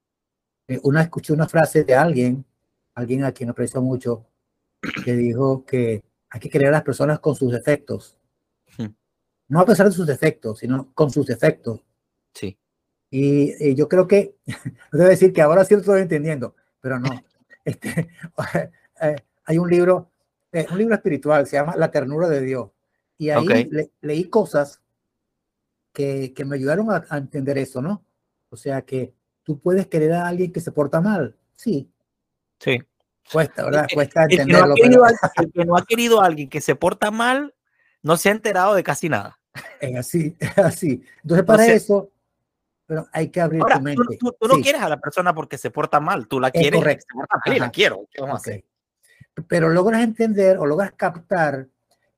Eh, una escuché una frase de alguien, alguien a quien aprecio mucho, que dijo que hay que querer a las personas con sus defectos. Hmm. No a pesar de sus defectos, sino con sus defectos. Sí. Y, yo creo que, debo decir que ahora sí lo estoy entendiendo, pero no. este, eh, hay un libro, eh, un libro espiritual, se llama La ternura de Dios. Y ahí leí cosas que, me ayudaron a, entender eso, ¿no? O sea que tú puedes querer a alguien que se porta mal, sí. Sí. Cuesta, ¿verdad? Cuesta entenderlo. El que, no ha querido a alguien que se porta mal, no se ha enterado de casi nada. Es así, es así. Entonces, para eso, pero hay que abrir tu mente. Tú, no quieres a la persona porque se porta mal, tú la quieres. Correcto. la quiero. Pero logras entender o logras captar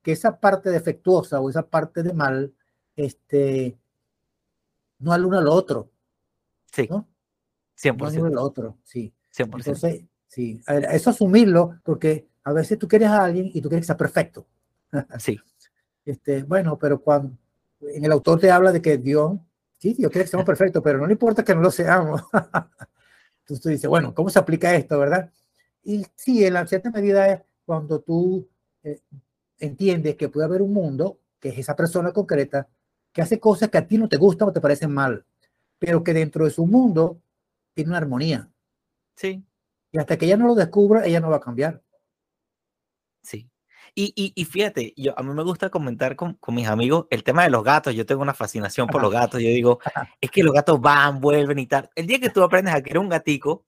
que esa parte defectuosa o esa parte de mal este, no al uno al otro. Sí. ¿no? 100%. No al uno al otro, sí. 100%. Entonces, sí, eso asumirlo, porque a veces tú quieres a alguien y tú quieres que sea perfecto. Sí. Este, bueno, pero cuando en el autor te habla de que Dios, sí, Dios quiere que seamos perfectos, pero no le importa que no lo seamos. Entonces tú dices, bueno, ¿cómo se aplica esto, verdad? Y sí, en la cierta medida es cuando tú eh, entiendes que puede haber un mundo, que es esa persona concreta, que hace cosas que a ti no te gustan o te parecen mal, pero que dentro de su mundo tiene una armonía. Sí. Y hasta que ella no lo descubra, ella no va a cambiar. Sí. Y, y, fíjate, yo, a mí me gusta comentar con, con, mis amigos el tema de los gatos. Yo tengo una fascinación por los gatos. Yo digo, es que los gatos van, vuelven y tal. El día que tú aprendes a querer un gatico,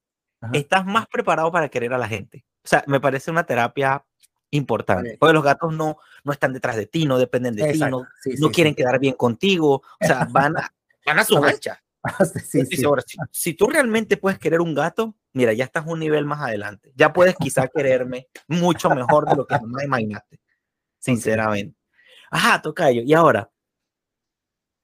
estás más preparado para querer a la gente. O sea, me parece una terapia importante. Porque los gatos no, no están detrás de ti, no dependen de ti, no, no quieren quedar bien contigo. O sea, van a, van a su mancha. si, tú realmente puedes querer un gato, mira, ya estás un nivel más adelante. Ya puedes quizá quererme mucho mejor de lo que me imaginaste, sinceramente. Ajá, Tocayo. Y ahora,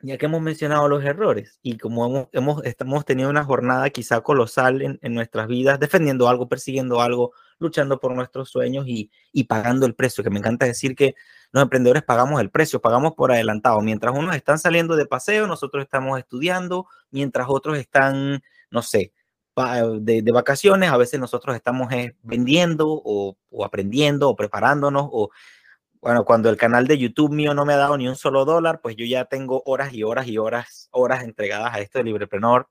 ya que hemos mencionado los errores y como hemos, hemos, hemos tenido una jornada quizá colosal en, nuestras vidas, defendiendo algo, persiguiendo algo, luchando por nuestros sueños y, y, pagando el precio, que me encanta decir que los emprendedores pagamos el precio, pagamos por adelantado. Mientras unos están saliendo de paseo, nosotros estamos estudiando, mientras otros están, no sé, de, de vacaciones, a veces nosotros estamos eh, vendiendo o, o aprendiendo o preparándonos o bueno, cuando el canal de YouTube mío no me ha dado ni un solo dólar, pues yo ya tengo horas y horas y horas, horas entregadas a esto de Libreprenor.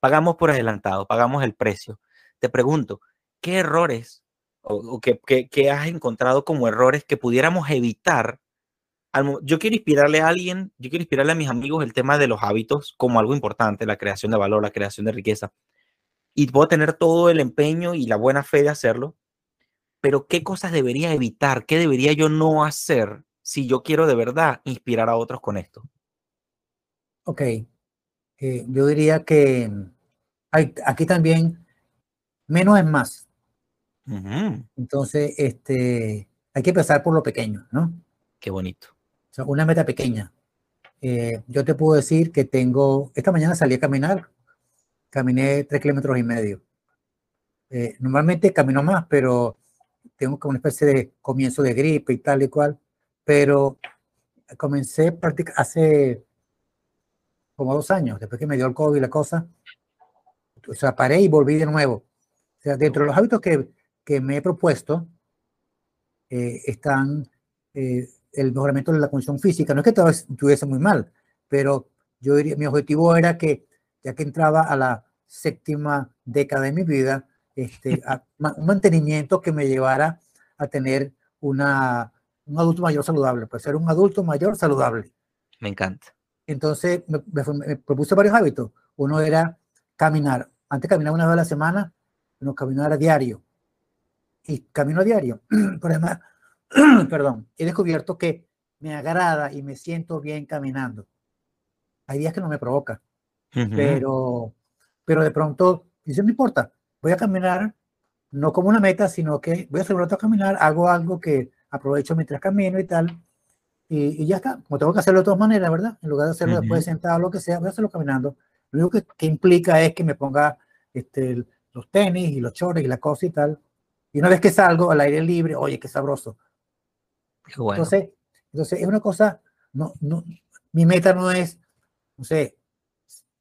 Pagamos por adelantado, pagamos el precio. Te pregunto, ¿qué errores o, qué, has encontrado como errores que pudiéramos evitar? Yo quiero inspirarle a alguien, yo quiero inspirarle a mis amigos el tema de los hábitos como algo importante, la creación de valor, la creación de riqueza. Y puedo tener todo el empeño y la buena fe de hacerlo, pero ¿qué cosas debería evitar? ¿Qué debería yo no hacer si yo quiero de verdad inspirar a otros con esto? Ok, eh, yo diría que hay, aquí también menos es más. Entonces, este, hay que empezar por lo pequeño, ¿no? Qué bonito. O sea, una meta pequeña. Eh, yo te puedo decir que tengo, esta mañana salí a caminar, caminé tres kilómetros y medio. Eh, normalmente camino más, pero tengo como una especie de comienzo de gripe y tal y cual, pero comencé hace como dos años, después que me dio el COVID la cosa, o sea, paré y volví de nuevo. O sea, dentro de los hábitos que, que me he propuesto eh, están eh, el mejoramiento de la condición física. No es que estuviese muy mal, pero yo diría, mi objetivo era que, ya que entraba a la séptima década de mi vida, este, un mantenimiento que me llevara a tener una, un adulto mayor saludable, pues ser un adulto mayor saludable. Me encanta. Entonces me, propuse varios hábitos. Uno era caminar. Antes caminaba una vez a la semana, no caminar a diario. Y camino a diario. Pero además, perdón, he descubierto que me agrada y me siento bien caminando. Hay días que no me provoca, pero, pero de pronto, dice, no importa, voy a caminar no como una meta, sino que voy a hacer un rato a caminar, hago algo que aprovecho mientras camino y tal, y, ya está. Como tengo que hacerlo de todas maneras, ¿verdad? En lugar de hacerlo después sentado lo que sea, voy a hacerlo caminando. Lo único que, implica es que me ponga este, los tenis y los chores y la cosa y tal. Y una vez que salgo al aire libre, oye, qué sabroso. Entonces, entonces es una cosa, no, no, mi meta no es, no sé,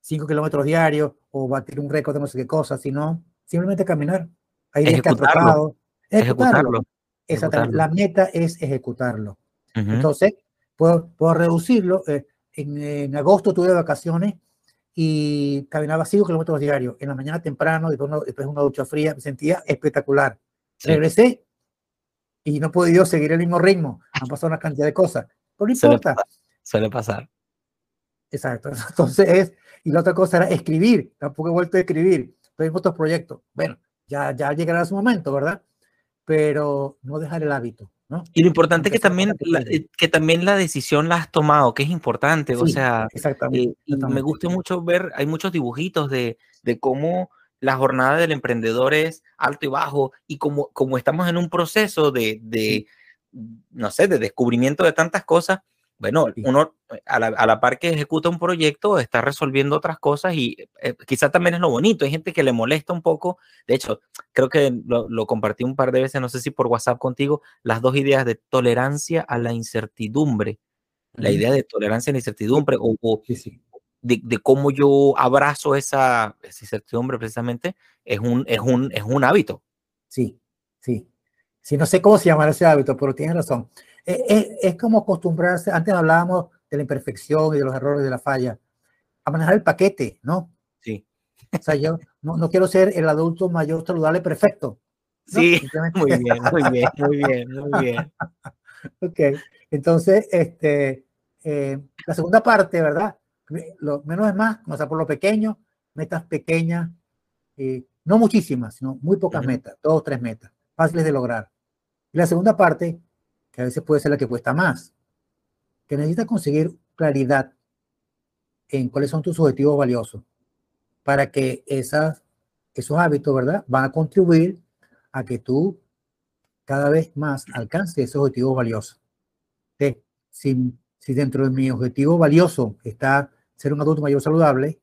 5 kilómetros diarios o batir un récord de no sé qué cosa, sino simplemente caminar. Hay ejecutarlo. Ejecutarlo. ejecutarlo. La meta es ejecutarlo. Entonces, puedo, puedo reducirlo. Eh, en, agosto tuve vacaciones y caminaba 5 kilómetros diarios. En la mañana temprano, después, de una ducha fría, me sentía espectacular. Regresé y no he podido seguir el mismo ritmo. Han pasado una cantidad de cosas. Pero no importa. Suele pasar. Exacto. Entonces es, y la otra cosa era escribir. Tampoco he vuelto a escribir. En otros proyectos. Bueno, ya, ya llegará su momento, ¿verdad? Pero no dejar el hábito, ¿no? Y lo importante es que también, la, que también la decisión la has tomado, que es importante, o sea, exactamente, eh, me gusta mucho ver, hay muchos dibujitos de, de cómo la jornada del emprendedor es alto y bajo, y como, como estamos en un proceso de, de no sé, de descubrimiento de tantas cosas, bueno, uno eh, a la, a la, par que ejecuta un proyecto está resolviendo otras cosas y eh, quizá también es lo bonito. Hay gente que le molesta un poco. De hecho, creo que lo, lo, compartí un par de veces, no sé si por WhatsApp contigo, las dos ideas de tolerancia a la incertidumbre. La idea de tolerancia a la incertidumbre o, De, de, cómo yo abrazo esa, esa, incertidumbre precisamente es un, es, un, es un hábito. Sí, sí. Sí, no sé cómo se llama ese hábito, pero tienes razón. Es, es, es, como acostumbrarse, antes hablábamos de la imperfección y de los errores de la falla, a manejar el paquete, ¿no? Sí. O sea, yo no, no quiero ser el adulto mayor saludable perfecto. Sí, muy bien, muy bien, muy bien, muy bien. ok, entonces, este, eh, la segunda parte, ¿verdad? Lo menos es más, comenzar por lo pequeño, metas pequeñas, eh, no muchísimas, sino muy pocas metas, dos o tres metas, fáciles de lograr. Y la segunda parte, que a veces puede ser la que cuesta más, que necesitas conseguir claridad en cuáles son tus objetivos valiosos para que esas, esos hábitos, ¿verdad? Van a contribuir a que tú cada vez más alcances esos objetivos valiosos. Si, si dentro de mi objetivo valioso está ser un adulto mayor saludable,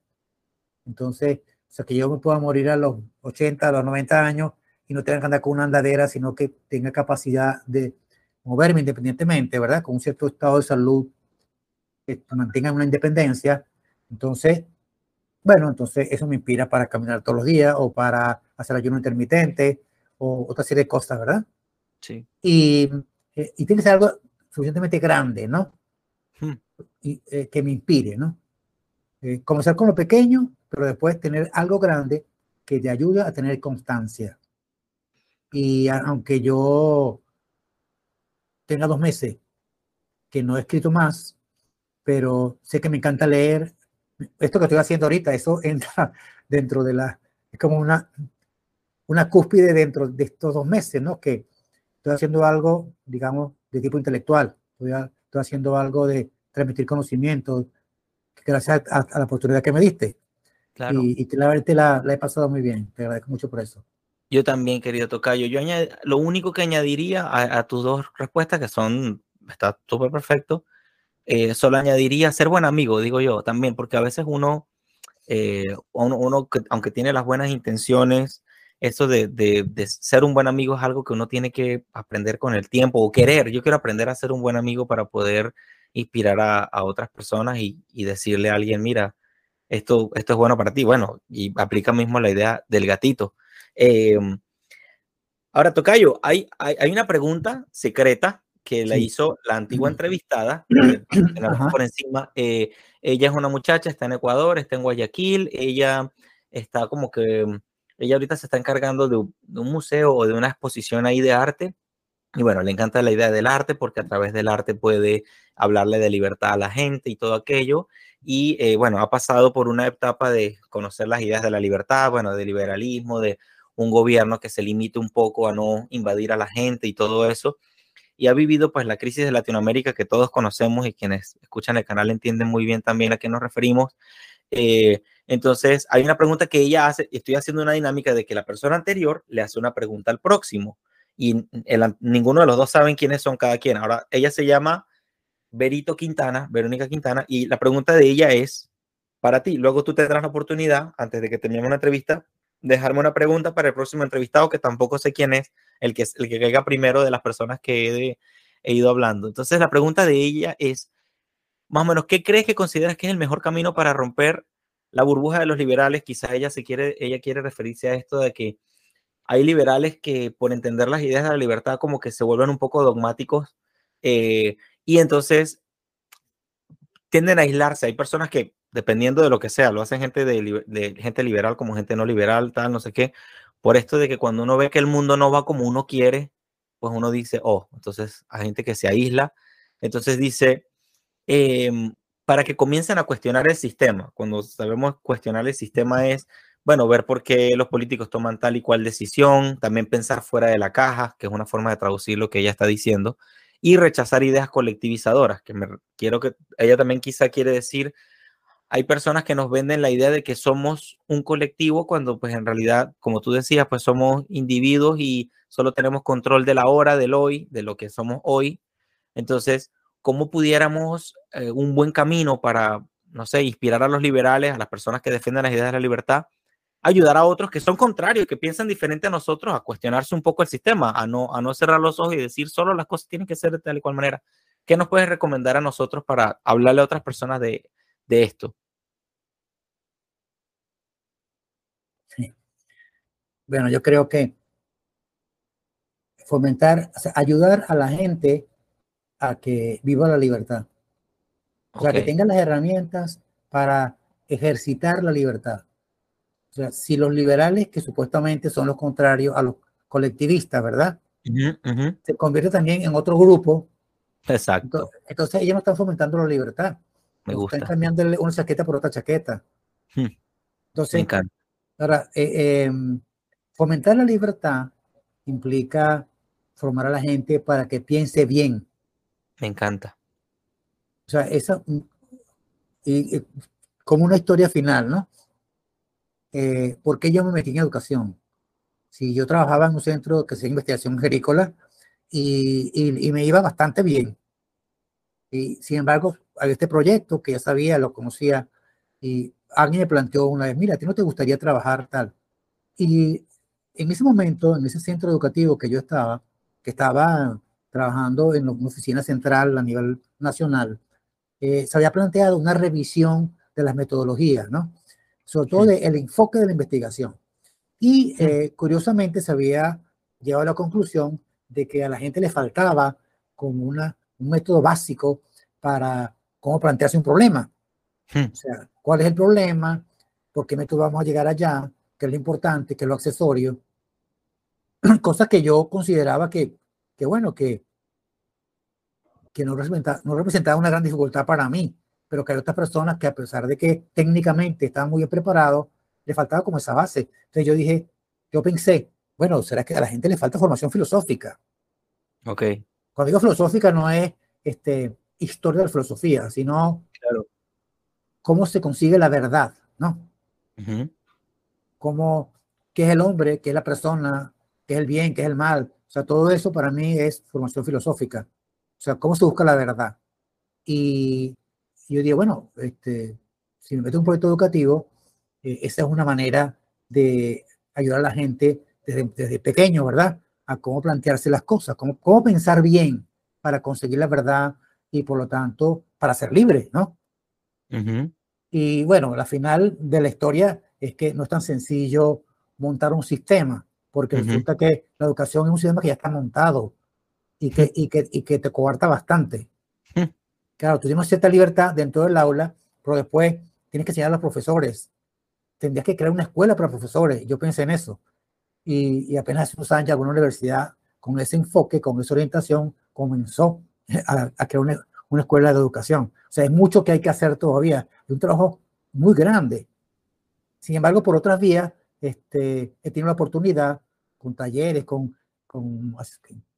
entonces, o sea, que yo me pueda morir a los 80, a los 90 años y no tenga que andar con una andadera, sino que tenga capacidad de moverme independientemente, ¿verdad? Con un cierto estado de salud, que mantenga una independencia. Entonces, bueno, entonces eso me inspira para caminar todos los días o para hacer ayuno intermitente o otra serie de cosas, ¿verdad? Sí. Y, eh, y tiene que ser algo suficientemente grande, ¿no? Hmm. Y, eh, que me inspire, ¿no? Eh, comenzar con lo pequeño, pero después tener algo grande que te ayude a tener constancia. Y aunque yo tenga dos meses que no he escrito más, pero sé que me encanta leer. Esto que estoy haciendo ahorita, eso entra dentro de la, es como una, una cúspide dentro de estos dos meses, ¿no? Que estoy haciendo algo, digamos, de tipo intelectual, estoy, estoy haciendo algo de transmitir conocimiento, gracias a, la oportunidad que me diste. Claro. Y, y la, la, la he pasado muy bien, te agradezco mucho por eso. Yo también, querido Tocayo. Yo añad, lo único que añadiría a, a, tus dos respuestas, que son, está súper perfecto, eh, solo añadiría ser buen amigo, digo yo, también, porque a veces uno, eh, uno, uno, aunque tiene las buenas intenciones, eso de, de, de, ser un buen amigo es algo que uno tiene que aprender con el tiempo o querer. Yo quiero aprender a ser un buen amigo para poder inspirar a, a otras personas y, y, decirle a alguien, mira, esto, esto es bueno para ti. Bueno, y aplica mismo la idea del gatito. Eh, ahora, Tocayo, hay, hay, hay, una pregunta secreta que la sí. hizo la antigua entrevistada, por encima. Eh, ella es una muchacha, está en Ecuador, está en Guayaquil, ella está como que, ella ahorita se está encargando de, de un museo o de una exposición ahí de arte. Y bueno, le encanta la idea del arte porque a través del arte puede hablarle de libertad a la gente y todo aquello y eh, bueno, ha pasado por una etapa de conocer las ideas de la libertad, bueno, de liberalismo, de un gobierno que se limite un poco a no invadir a la gente y todo eso. Y ha vivido pues la crisis de Latinoamérica que todos conocemos y quienes escuchan el canal entienden muy bien también a qué nos referimos. Eh, entonces, hay una pregunta que ella hace, estoy haciendo una dinámica de que la persona anterior le hace una pregunta al próximo y ninguno de los dos saben quiénes son cada quien. Ahora, ella se llama Berito Quintana, Verónica Quintana, y la pregunta de ella es para ti. Luego tú tendrás la oportunidad, antes de que terminemos una entrevista, dejarme una pregunta para el próximo entrevistado, que tampoco sé quién es, el que, el que caiga primero de las personas que he, ido hablando. Entonces, la pregunta de ella es, más o menos, ¿qué crees que consideras que es el mejor camino para romper la burbuja de los liberales? Quizás ella, quiere, ella quiere referirse a esto de que hay liberales que por entender las ideas de la libertad como que se vuelven un poco dogmáticos eh, y entonces tienden a aislarse. Hay personas que, dependiendo de lo que sea, lo hacen gente de, gente liberal como gente no liberal, tal, no sé qué. Por esto de que cuando uno ve que el mundo no va como uno quiere, pues uno dice, oh, entonces hay gente que se aísla. Entonces dice, eh, para que comiencen a cuestionar el sistema. Cuando sabemos cuestionar el sistema es, bueno, ver por qué los políticos toman tal y cual decisión, también pensar fuera de la caja, que es una forma de traducir lo que ella está diciendo y rechazar ideas colectivizadoras, que me quiero que ella también quizá quiere decir, hay personas que nos venden la idea de que somos un colectivo cuando pues en realidad, como tú decías, pues somos individuos y solo tenemos control de la hora, del hoy, de lo que somos hoy. Entonces, ¿cómo pudiéramos eh, un buen camino para, no sé, inspirar a los liberales, a las personas que defienden las ideas de la libertad, ayudar a otros que son contrarios, que piensan diferente a nosotros, a cuestionarse un poco el sistema, a no, a no cerrar los ojos y decir solo las cosas tienen que ser de tal y cual manera. ¿Qué nos puedes recomendar a nosotros para hablarle a otras personas de, de esto? Sí. Bueno, yo creo que fomentar, ayudar a la gente a que viva la libertad. O sea, que tenga las herramientas para ejercitar la libertad. O sea, si los liberales, que supuestamente son los contrarios a los colectivistas, ¿verdad? Se convierte también en otro grupo. Exacto. Entonces, ellos no están fomentando la libertad. Me gusta. Están cambiándole una chaqueta por otra chaqueta. Hmm. Entonces, Me encanta. Ahora, eh, em, fomentar la libertad implica formar a la gente para que piense bien. Me encanta. O sea, esa, y, como una historia final, ¿no? Eh, ¿Por qué yo me metí en educación? Si yo trabajaba en un centro que se investigación agrícola y, y, me iba bastante bien. Y sin embargo, había este proyecto que ya sabía, lo conocía, y alguien me planteó una vez, mira, ¿a ti no te gustaría trabajar tal? Y en ese momento, en ese centro educativo que yo estaba, que estaba trabajando en una oficina central a nivel nacional, eh, se había planteado una revisión de las metodologías, ¿no? Sobre todo del enfoque de la investigación. Y eh, curiosamente se había llegado a la conclusión de que a la gente le faltaba como una, un método básico para cómo plantearse un problema. O sea, ¿cuál es el problema? ¿Por qué método vamos a llegar allá? ¿Qué es lo importante? ¿Qué es lo accesorio? Cosa que yo consideraba que, que bueno, que que no representaba, no representaba una gran dificultad para mí, pero que hay otras personas que a pesar de que técnicamente estaban muy bien preparados, le faltaba como esa base. Entonces yo dije, yo pensé, bueno, ¿será que a la gente le falta formación filosófica? Ok. Cuando digo filosófica no es este, historia de la filosofía, sino claro. cómo se consigue la verdad, ¿no? Cómo, qué es el hombre, qué es la persona, qué es el bien, qué es el mal. O sea, todo eso para mí es formación filosófica. O sea, ¿cómo se busca la verdad? Y yo digo, bueno, este, si me meto en un proyecto educativo, eh, esa es una manera de ayudar a la gente desde, desde, pequeño, ¿verdad? A cómo plantearse las cosas, cómo, cómo pensar bien para conseguir la verdad y por lo tanto para ser libre, ¿no? Y bueno, la final de la historia es que no es tan sencillo montar un sistema, porque resulta que la educación es un sistema que ya está montado y que, y que, y que te coarta bastante. Claro, tú tienes cierta libertad dentro del aula, pero después tienes que enseñar a los profesores. Tendrías que crear una escuela para profesores. Yo pensé en eso. Y, y apenas hace unos años alguna universidad con ese enfoque, con esa orientación, comenzó a, a crear una, una, escuela de educación. O sea, hay mucho que hay que hacer todavía. Es un trabajo muy grande. Sin embargo, por otras vías, este, he tenido la oportunidad con talleres, con, con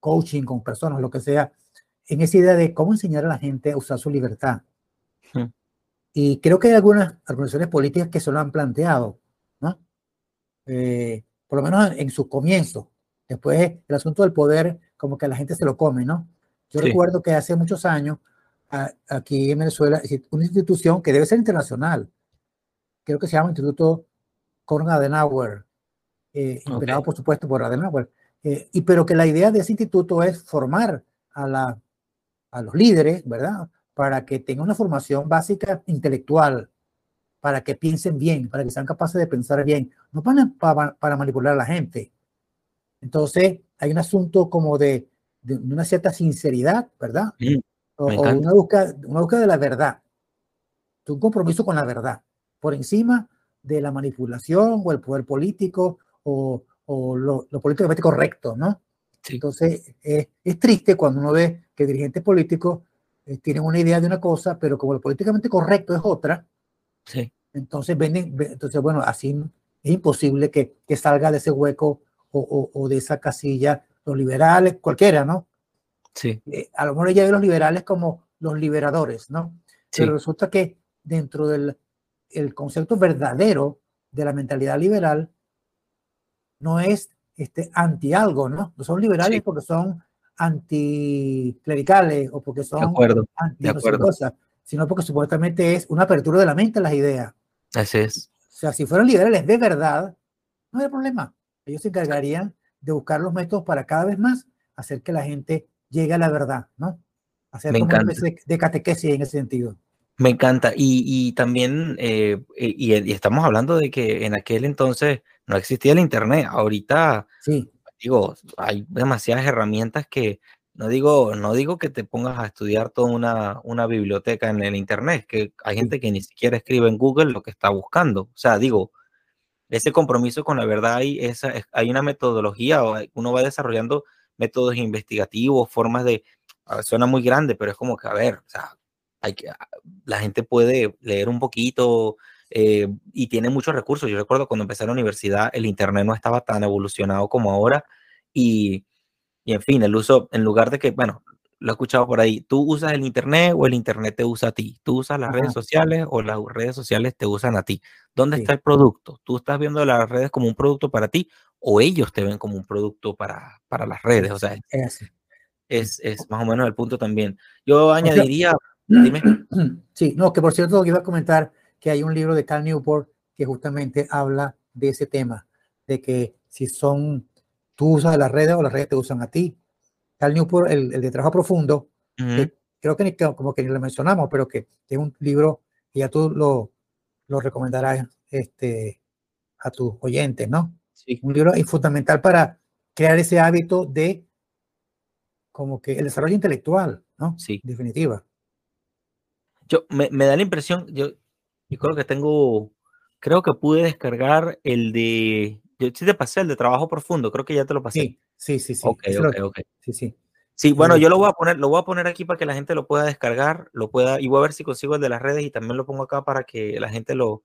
coaching, con personas, lo que sea, en esa idea de cómo enseñar a la gente a usar su libertad. Hmm. Y creo que hay algunas organizaciones políticas que se lo han planteado, ¿no? Eh, por lo menos en, su comienzo. Después el asunto del poder, como que la gente se lo come, ¿no? Yo recuerdo que hace muchos años, aquí en Venezuela, una institución que debe ser internacional, creo que se llama Instituto Konrad Adenauer, eh, por supuesto por Adenauer, eh, y pero que la idea de ese instituto es formar a, la, a los líderes, ¿verdad? Para que tengan una formación básica intelectual, para que piensen bien, para que sean capaces de pensar bien, no para, para, manipular a la gente. Entonces, hay un asunto como de, de una cierta sinceridad, ¿verdad? o, una, búsqueda, una búsqueda de la verdad, un compromiso con la verdad, por encima de la manipulación o el poder político o, o lo, políticamente correcto, ¿no? Entonces, es triste cuando uno ve que dirigentes políticos eh, tienen una idea de una cosa, pero como lo políticamente correcto es otra, sí. entonces venden, entonces, bueno, así es imposible que, que salga de ese hueco o, o, de esa casilla los liberales, cualquiera, ¿no? Sí. Eh, a lo mejor ella ve los liberales como los liberadores, ¿no? Sí. Pero resulta que dentro del el concepto verdadero de la mentalidad liberal, no es este, anti algo, ¿no? No son liberales porque son anticlericales o porque son de acuerdo, anti de acuerdo. cosas, sino porque supuestamente es una apertura de la mente a las ideas. Así es. O sea, si fueran liberales de verdad, no hay problema. Ellos se encargarían de buscar los métodos para cada vez más hacer que la gente llegue a la verdad, ¿no? Hacer como una especie de catequesis en ese sentido. Me encanta. Y, y también, eh, y, y, estamos hablando de que en aquel entonces no existía el Internet. Ahorita sí. digo, hay demasiadas herramientas que no digo, no digo que te pongas a estudiar toda una, una biblioteca en el Internet, que hay gente que ni siquiera escribe en Google lo que está buscando. O sea, digo, ese compromiso con la verdad hay, esa, hay una metodología, uno va desarrollando métodos investigativos, formas de, suena muy grande, pero es como que, a ver, o sea, hay que, ah, la gente puede leer un poquito eh, y tiene muchos recursos. Yo recuerdo cuando empecé la universidad, el Internet no estaba tan evolucionado como ahora y y en fin, el uso, en lugar de que, bueno, lo he escuchado por ahí, tú usas el Internet o el Internet te usa a ti. Tú usas las redes sociales o las redes sociales te usan a ti. ¿Dónde está el producto? ¿Tú estás viendo las redes como un producto para ti o ellos te ven como un producto para, para las redes? O sea, es, es, más o menos el punto también. Yo añadiría, dime. Sí, no, que por cierto, iba a comentar que hay un libro de Cal Newport que justamente habla de ese tema, de que si son tú usas las redes o las redes te usan a ti. Cal Newport, el, el de trabajo profundo, creo que ni, como que ni lo mencionamos, pero que es un libro que ya tú lo, lo recomendarás este, a tus oyentes, ¿no? Sí. Un libro fundamental para crear ese hábito de como que el desarrollo intelectual, ¿no? Sí. Definitiva. Yo, me, me da la impresión, yo, yo creo que tengo, creo que pude descargar el de yo sí te pasé el de trabajo profundo, creo que ya te lo pasé. Sí, sí, sí. Ok, ok, ok. Sí, sí. Sí, bueno, yo lo voy a poner, lo voy a poner aquí para que la gente lo pueda descargar, lo pueda, y voy a ver si consigo el de las redes y también lo pongo acá para que la gente lo,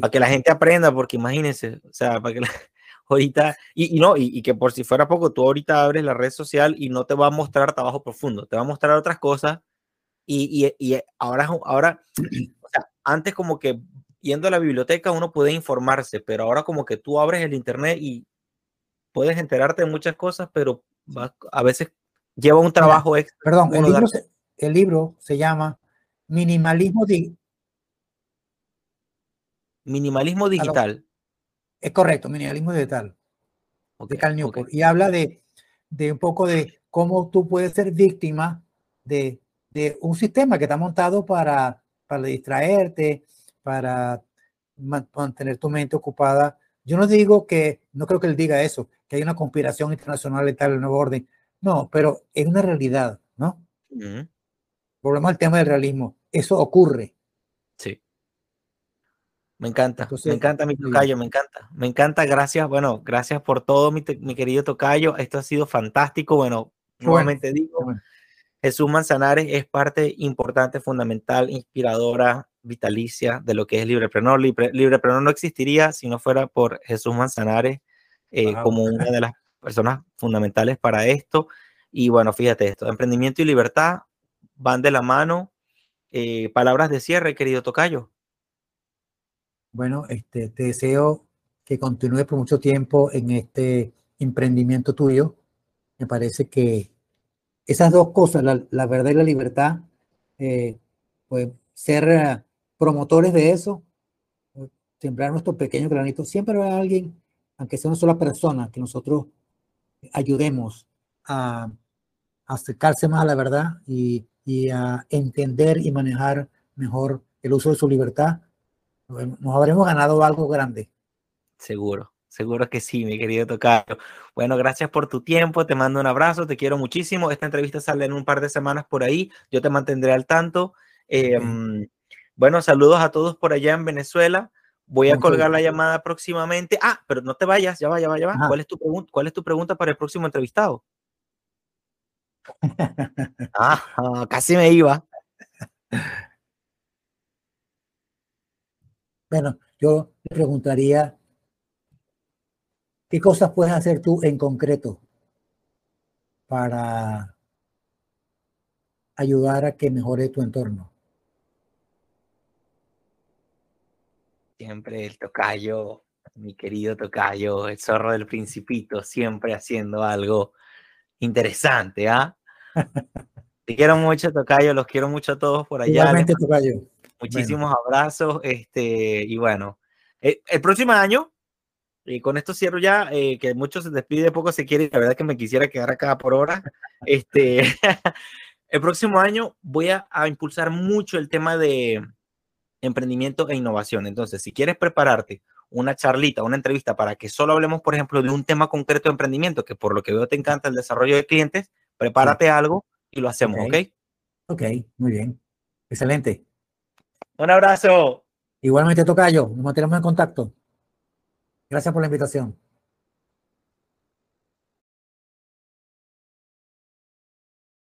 para que la gente aprenda, porque imagínense, o sea, para que ahorita, y, no, y, que por si fuera poco, tú ahorita abres la red social y no te va a mostrar trabajo profundo, te va a mostrar otras cosas, y, y, y ahora, ahora, o sea, antes como que yendo a la biblioteca uno puede informarse, pero ahora como que tú abres el internet y puedes enterarte de muchas cosas, pero a veces lleva un trabajo extra. Perdón, el libro, se, llama Minimalismo, Minimalismo Digital. Es correcto, Minimalismo Digital. de Cal Newport. Y habla de, de, un poco de cómo tú puedes ser víctima de, de un sistema que está montado para, para distraerte, para mantener tu mente ocupada. Yo no digo que, no creo que él diga eso, que hay una conspiración internacional y tal, el nuevo orden. No, pero es una realidad, ¿no? Volvemos al tema del realismo. Eso ocurre. Sí. Me encanta, me encanta mi tocayo, me encanta, me encanta, gracias, bueno, gracias por todo, mi, mi querido tocayo, esto ha sido fantástico, bueno, nuevamente digo, Jesús Manzanares es parte importante, fundamental, inspiradora vitalicia de lo que es Libreprenor. Libre, Libreprenor no existiría si no fuera por Jesús Manzanares eh, como una de las personas fundamentales para esto. Y bueno, fíjate esto, emprendimiento y libertad van de la mano. Eh, palabras de cierre, querido Tocayo. Bueno, este, te deseo que continúes por mucho tiempo en este emprendimiento tuyo. Me parece que esas dos cosas, la, verdad y la libertad, eh, pues ser promotores de eso, sembrar nuestro pequeño granito. Siempre va alguien, aunque sea una sola persona, que nosotros ayudemos a, acercarse más a la verdad y, a entender y manejar mejor el uso de su libertad. Nos habremos ganado algo grande. Seguro. Seguro que sí, mi querido Tocayo. Bueno, gracias por tu tiempo, te mando un abrazo, te quiero muchísimo. Esta entrevista sale en un par de semanas por ahí, yo te mantendré al tanto. Em, bueno, saludos a todos por allá en Venezuela. Voy a colgar la llamada próximamente. Ah, pero no te vayas, ya va, ya va, ya va. ¿Cuál es tu pregunta? ¿Cuál es tu pregunta para el próximo entrevistado? ah, casi me iba. Bueno, yo le preguntaría, ¿qué cosas puedes hacer tú en concreto para ayudar a que mejore tu entorno? Siempre el tocayo, mi querido tocayo, el zorro del principito, siempre haciendo algo interesante, ¿ah? Te quiero mucho, Tocayo, los quiero mucho a todos por allá. Igualmente, Tocayo. Muchísimos abrazos, este, y bueno, eh, el, próximo año, y con esto cierro ya, eh, que muchos se despide, poco se quiere, la verdad que me quisiera quedar acá por hora, este, el próximo año voy a impulsar mucho el tema de, emprendimiento e innovación. Entonces, si quieres prepararte una charlita, una entrevista para que solo hablemos, por ejemplo, de un tema concreto de emprendimiento, que por lo que veo te encanta el desarrollo de clientes, prepárate algo y lo hacemos, ¿ok? Ok, muy bien. Excelente. Un abrazo. Igualmente, Tocayo, nos mantenemos en contacto. Gracias por la invitación.